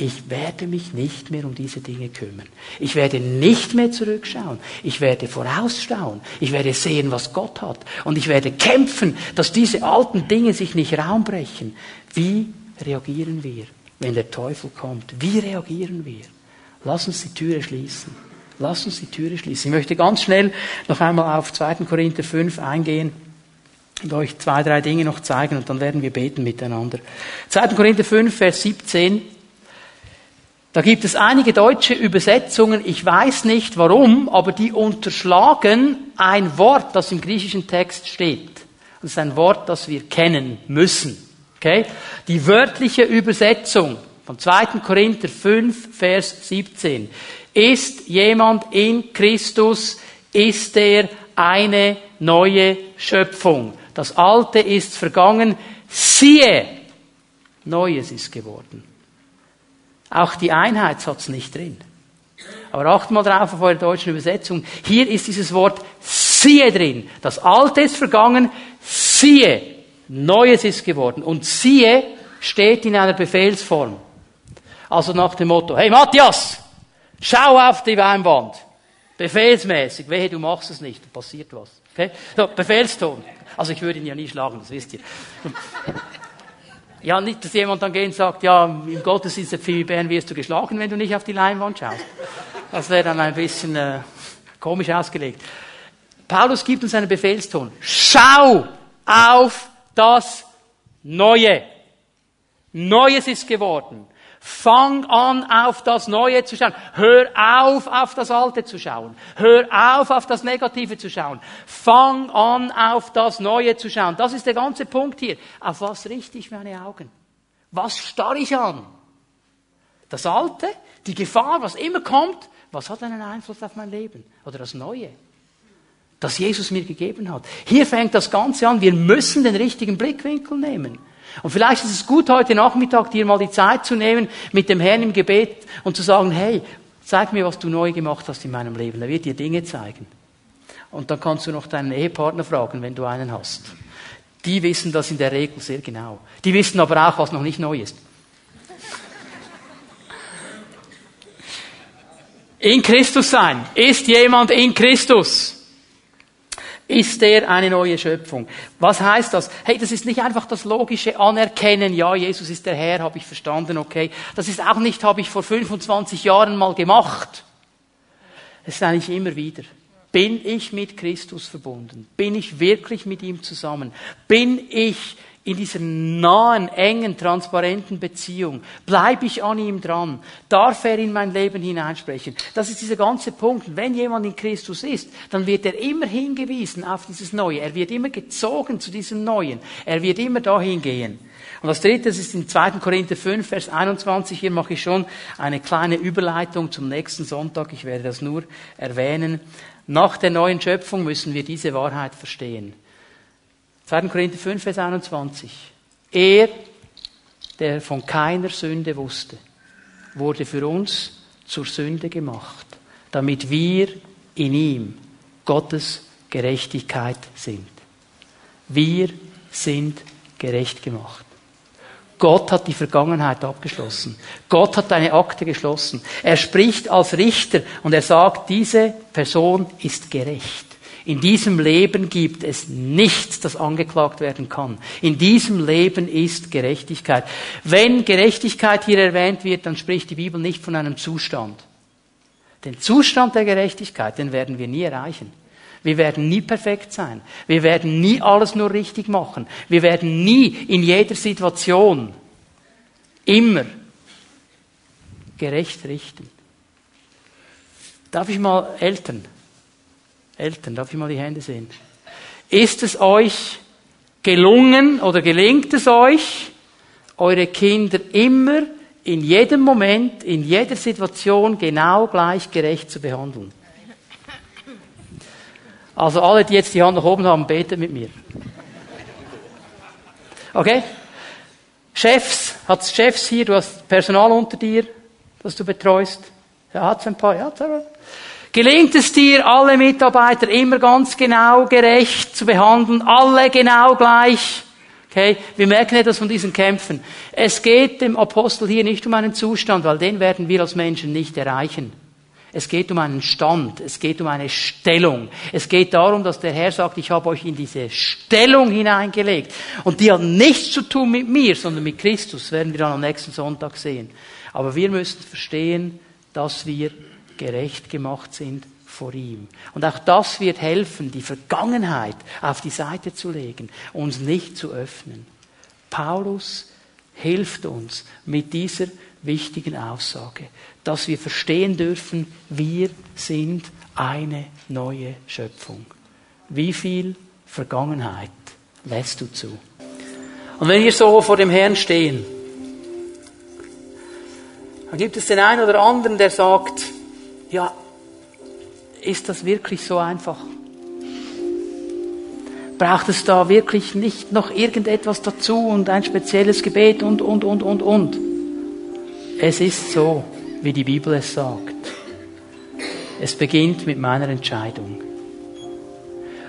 ich werde mich nicht mehr um diese Dinge kümmern. Ich werde nicht mehr zurückschauen. Ich werde vorausschauen. Ich werde sehen, was Gott hat. Und ich werde kämpfen, dass diese alten Dinge sich nicht Raum brechen. Wie reagieren wir, wenn der Teufel kommt? Wie reagieren wir? Lass uns die Türe schließen. Lass uns die Türe schließen. Ich möchte ganz schnell noch einmal auf 2. Korinther 5 eingehen und euch zwei, drei Dinge noch zeigen und dann werden wir beten miteinander. 2. Korinther 5, Vers 17. Da gibt es einige deutsche Übersetzungen, ich weiß nicht warum, aber die unterschlagen ein Wort, das im griechischen Text steht. Das ist ein Wort, das wir kennen müssen. Okay? Die wörtliche Übersetzung von 2. Korinther 5, Vers 17. Ist jemand in Christus, ist er eine neue Schöpfung. Das Alte ist vergangen, siehe, Neues ist geworden. Auch die Einheitssatz nicht drin. Aber acht mal drauf auf eure deutschen Übersetzung. Hier ist dieses Wort siehe drin. Das Alte ist vergangen, siehe. Neues ist geworden. Und siehe steht in einer Befehlsform. Also nach dem Motto, hey Matthias, schau auf die Weinwand. Befehlsmäßig. Wehe, du machst es nicht, passiert was. Okay? So, Befehlston. Also ich würde ihn ja nie schlagen, das wisst ihr. Ja, nicht, dass jemand dann geht und sagt, ja, im Gottesdienst der Phoebe Bern wirst du geschlagen, wenn du nicht auf die Leinwand schaust. Das wäre dann ein bisschen äh, komisch ausgelegt. Paulus gibt uns einen Befehlston. Schau auf das Neue. Neues ist geworden. Fang an, auf das Neue zu schauen. Hör auf, auf das Alte zu schauen. Hör auf, auf das Negative zu schauen. Fang an, auf das Neue zu schauen. Das ist der ganze Punkt hier. Auf was richte ich meine Augen? Was starre ich an? Das Alte, die Gefahr, was immer kommt, was hat einen Einfluss auf mein Leben? Oder das Neue? Das Jesus mir gegeben hat. Hier fängt das Ganze an. Wir müssen den richtigen Blickwinkel nehmen. Und vielleicht ist es gut, heute Nachmittag dir mal die Zeit zu nehmen, mit dem Herrn im Gebet und zu sagen, hey, zeig mir, was du neu gemacht hast in meinem Leben. Er wird dir Dinge zeigen. Und dann kannst du noch deinen Ehepartner fragen, wenn du einen hast. Die wissen das in der Regel sehr genau. Die wissen aber auch, was noch nicht neu ist. In Christus sein. Ist jemand in Christus? Ist er eine neue Schöpfung. Was heißt das? Hey, das ist nicht einfach das logische Anerkennen, ja, Jesus ist der Herr, habe ich verstanden, okay. Das ist auch nicht, habe ich vor 25 Jahren mal gemacht. Es ist eigentlich immer wieder. Bin ich mit Christus verbunden? Bin ich wirklich mit ihm zusammen? Bin ich in dieser nahen, engen, transparenten Beziehung? Bleibe ich an ihm dran? Darf er in mein Leben hineinsprechen? Das ist dieser ganze Punkt. Wenn jemand in Christus ist, dann wird er immer hingewiesen auf dieses Neue. Er wird immer gezogen zu diesem Neuen. Er wird immer dahin gehen. Und das dritte, ist in 2. Korinther 5, Vers 21. Hier mache ich schon eine kleine Überleitung zum nächsten Sonntag. Ich werde das nur erwähnen. Nach der neuen Schöpfung müssen wir diese Wahrheit verstehen. 2. Korinther 5, Vers 21. Er, der von keiner Sünde wusste, wurde für uns zur Sünde gemacht, damit wir in ihm Gottes Gerechtigkeit sind. Wir sind gerecht gemacht. Gott hat die Vergangenheit abgeschlossen. Gott hat eine Akte geschlossen. Er spricht als Richter und er sagt, diese Person ist gerecht. In diesem Leben gibt es nichts, das angeklagt werden kann. In diesem Leben ist Gerechtigkeit. Wenn Gerechtigkeit hier erwähnt wird, dann spricht die Bibel nicht von einem Zustand. Den Zustand der Gerechtigkeit, den werden wir nie erreichen. Wir werden nie perfekt sein. Wir werden nie alles nur richtig machen. Wir werden nie in jeder Situation immer gerecht richten. Darf ich mal Eltern Eltern, darf ich mal die Hände sehen? Ist es euch gelungen oder gelingt es euch, eure Kinder immer in jedem Moment, in jeder Situation genau gleich gerecht zu behandeln? Also alle, die jetzt die Hand nach oben haben, beten mit mir. Okay? Chefs, hat Chefs hier, du hast Personal unter dir, das du betreust? Ja, hat's ein paar, ja, Gelingt es dir, alle Mitarbeiter immer ganz genau gerecht zu behandeln, alle genau gleich? Okay, wir merken etwas von diesen Kämpfen. Es geht dem Apostel hier nicht um einen Zustand, weil den werden wir als Menschen nicht erreichen. Es geht um einen Stand, es geht um eine Stellung. Es geht darum, dass der Herr sagt, ich habe euch in diese Stellung hineingelegt. Und die hat nichts zu tun mit mir, sondern mit Christus, werden wir dann am nächsten Sonntag sehen. Aber wir müssen verstehen, dass wir gerecht gemacht sind vor ihm. Und auch das wird helfen, die Vergangenheit auf die Seite zu legen, uns nicht zu öffnen. Paulus hilft uns mit dieser wichtigen Aussage, dass wir verstehen dürfen, wir sind eine neue Schöpfung. Wie viel Vergangenheit lässt du zu? Und wenn wir so vor dem Herrn stehen, dann gibt es den einen oder anderen, der sagt, ja, ist das wirklich so einfach? Braucht es da wirklich nicht noch irgendetwas dazu und ein spezielles Gebet und, und, und, und, und? Es ist so, wie die Bibel es sagt. Es beginnt mit meiner Entscheidung.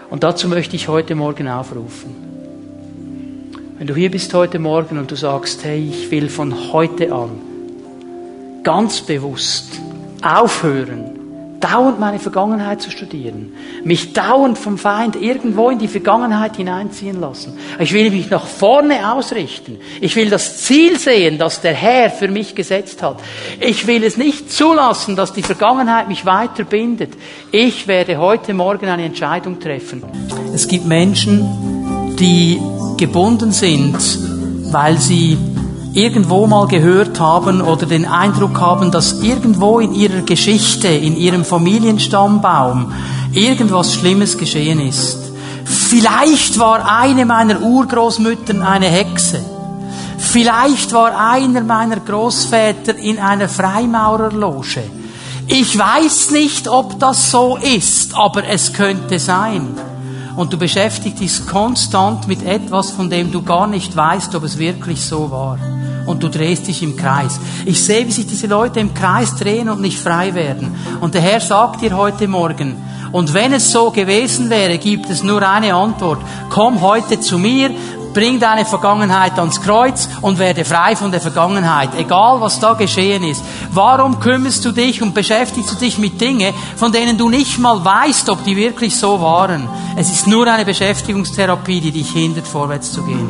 Und dazu möchte ich heute Morgen aufrufen. Wenn du hier bist heute Morgen und du sagst, hey, ich will von heute an ganz bewusst aufhören, dauernd meine Vergangenheit zu studieren, mich dauernd vom Feind irgendwo in die Vergangenheit hineinziehen lassen. Ich will mich nach vorne ausrichten. Ich will das Ziel sehen, das der Herr für mich gesetzt hat. Ich will es nicht zulassen, dass die Vergangenheit mich weiter bindet. Ich werde heute Morgen eine Entscheidung treffen. Es gibt Menschen, die gebunden sind, weil sie irgendwo mal gehört haben oder den Eindruck haben, dass irgendwo in ihrer Geschichte, in ihrem Familienstammbaum irgendwas Schlimmes geschehen ist. Vielleicht war eine meiner Urgroßmüttern eine Hexe. Vielleicht war einer meiner Großväter in einer Freimaurerloge. Ich weiß nicht, ob das so ist, aber es könnte sein. Und du beschäftigst dich konstant mit etwas, von dem du gar nicht weißt, ob es wirklich so war und du drehst dich im Kreis. Ich sehe, wie sich diese Leute im Kreis drehen und nicht frei werden. Und der Herr sagt dir heute Morgen, und wenn es so gewesen wäre, gibt es nur eine Antwort. Komm heute zu mir, bring deine Vergangenheit ans Kreuz und werde frei von der Vergangenheit. Egal, was da geschehen ist. Warum kümmerst du dich und beschäftigst du dich mit Dingen, von denen du nicht mal weißt, ob die wirklich so waren? Es ist nur eine Beschäftigungstherapie, die dich hindert, vorwärts zu gehen.